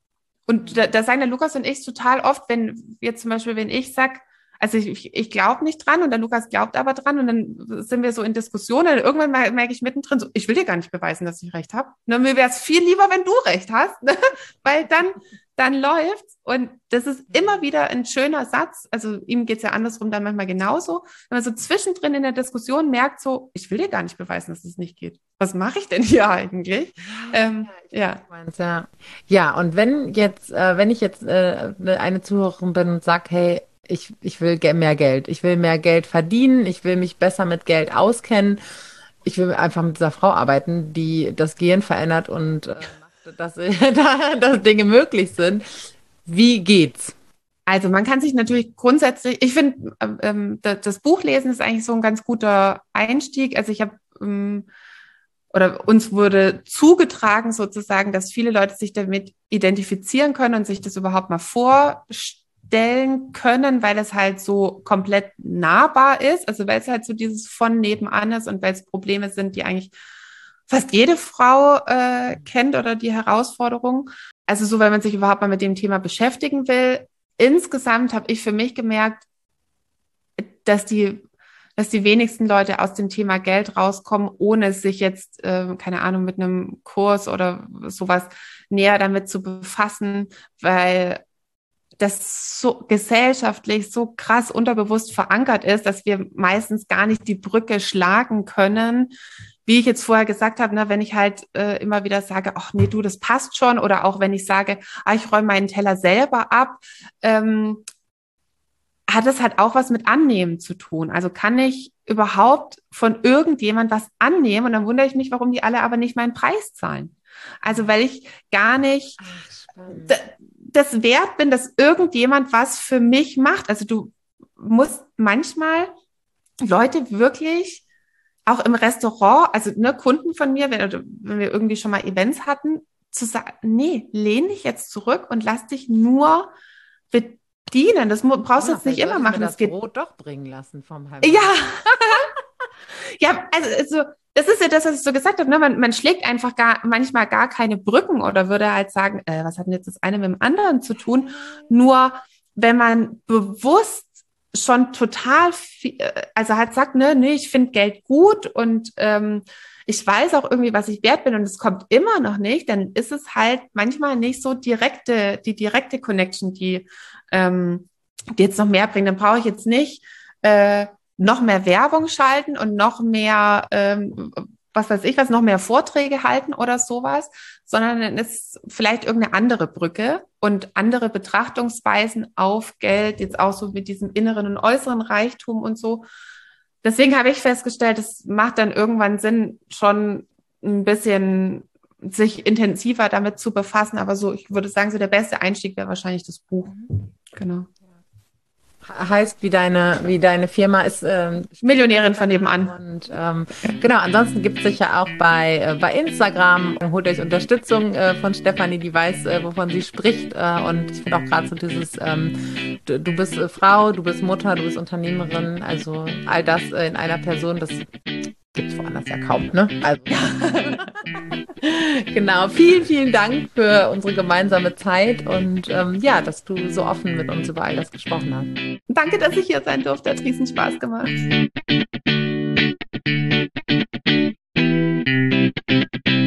Und da, da sagen der Lukas und ich total oft, wenn jetzt zum Beispiel, wenn ich sag, also ich, ich glaube nicht dran und der Lukas glaubt aber dran und dann sind wir so in Diskussionen. Irgendwann merke ich mittendrin so, ich will dir gar nicht beweisen, dass ich recht habe. Ne, mir wäre es viel lieber, wenn du recht hast, ne? weil dann dann läuft's. Und das ist immer wieder ein schöner Satz. Also ihm geht's ja andersrum dann manchmal genauso. Wenn man so zwischendrin in der Diskussion merkt, so, ich will dir gar nicht beweisen, dass es nicht geht. Was mache ich denn hier eigentlich? Ähm, ja. ja. ja, und wenn jetzt, äh, wenn ich jetzt äh, eine Zuhörerin bin und sage, hey, ich, ich will mehr Geld, ich will mehr Geld verdienen, ich will mich besser mit Geld auskennen, ich will einfach mit dieser Frau arbeiten, die das Gehirn verändert und äh, dass, dass Dinge möglich sind. Wie geht's? Also man kann sich natürlich grundsätzlich, ich finde, ähm, das Buchlesen ist eigentlich so ein ganz guter Einstieg. Also ich habe ähm, oder uns wurde zugetragen sozusagen, dass viele Leute sich damit identifizieren können und sich das überhaupt mal vorstellen können, weil es halt so komplett nahbar ist. Also weil es halt so dieses von nebenan ist und weil es Probleme sind, die eigentlich fast jede Frau äh, kennt oder die Herausforderung. Also so, wenn man sich überhaupt mal mit dem Thema beschäftigen will. Insgesamt habe ich für mich gemerkt, dass die, dass die wenigsten Leute aus dem Thema Geld rauskommen, ohne sich jetzt, äh, keine Ahnung, mit einem Kurs oder sowas näher damit zu befassen, weil das so gesellschaftlich so krass unterbewusst verankert ist, dass wir meistens gar nicht die Brücke schlagen können. Wie ich jetzt vorher gesagt habe, ne, wenn ich halt äh, immer wieder sage, ach nee, du, das passt schon, oder auch wenn ich sage, ah, ich räume meinen Teller selber ab, ähm, hat es halt auch was mit Annehmen zu tun. Also kann ich überhaupt von irgendjemand was annehmen und dann wundere ich mich, warum die alle aber nicht meinen Preis zahlen. Also weil ich gar nicht Ach, das wert bin, dass irgendjemand was für mich macht. Also du musst manchmal Leute wirklich auch im Restaurant, also ne, Kunden von mir, wenn, wenn wir irgendwie schon mal Events hatten, zu sagen, nee, lehn dich jetzt zurück und lass dich nur bedienen. Das brauchst du ja, jetzt nicht immer machen. Das, das Brot doch bringen lassen vom Heim. Ja. ja, also, also das ist ja das, was ich so gesagt habe. Ne? Man, man schlägt einfach gar, manchmal gar keine Brücken oder würde halt sagen, äh, was hat denn jetzt das eine mit dem anderen zu tun? Nur wenn man bewusst schon total viel, äh, also halt sagt, ne, nee, ich finde Geld gut und ähm, ich weiß auch irgendwie, was ich wert bin und es kommt immer noch nicht, dann ist es halt manchmal nicht so direkte, die direkte Connection, die, ähm, die jetzt noch mehr bringt. Dann brauche ich jetzt nicht äh, noch mehr Werbung schalten und noch mehr, ähm, was weiß ich was, noch mehr Vorträge halten oder sowas, sondern dann ist vielleicht irgendeine andere Brücke und andere Betrachtungsweisen auf Geld, jetzt auch so mit diesem inneren und äußeren Reichtum und so. Deswegen habe ich festgestellt, es macht dann irgendwann Sinn, schon ein bisschen sich intensiver damit zu befassen. Aber so, ich würde sagen, so der beste Einstieg wäre wahrscheinlich das Buch. Genau heißt, wie deine, wie deine Firma ist. Ähm, Millionärin von nebenan. Und ähm, genau, ansonsten gibt es sicher auch bei, äh, bei Instagram. Holt euch Unterstützung äh, von Stefanie, die weiß, äh, wovon sie spricht. Äh, und ich finde auch gerade so dieses, ähm, du, du bist äh, Frau, du bist Mutter, du bist Unternehmerin, also all das äh, in einer Person, das gibt es woanders ja kaum. Ne? Also. genau, vielen, vielen Dank für unsere gemeinsame Zeit und ähm, ja, dass du so offen mit uns über all das gesprochen hast. Danke, dass ich hier sein durfte. Hat riesen Spaß gemacht. Musik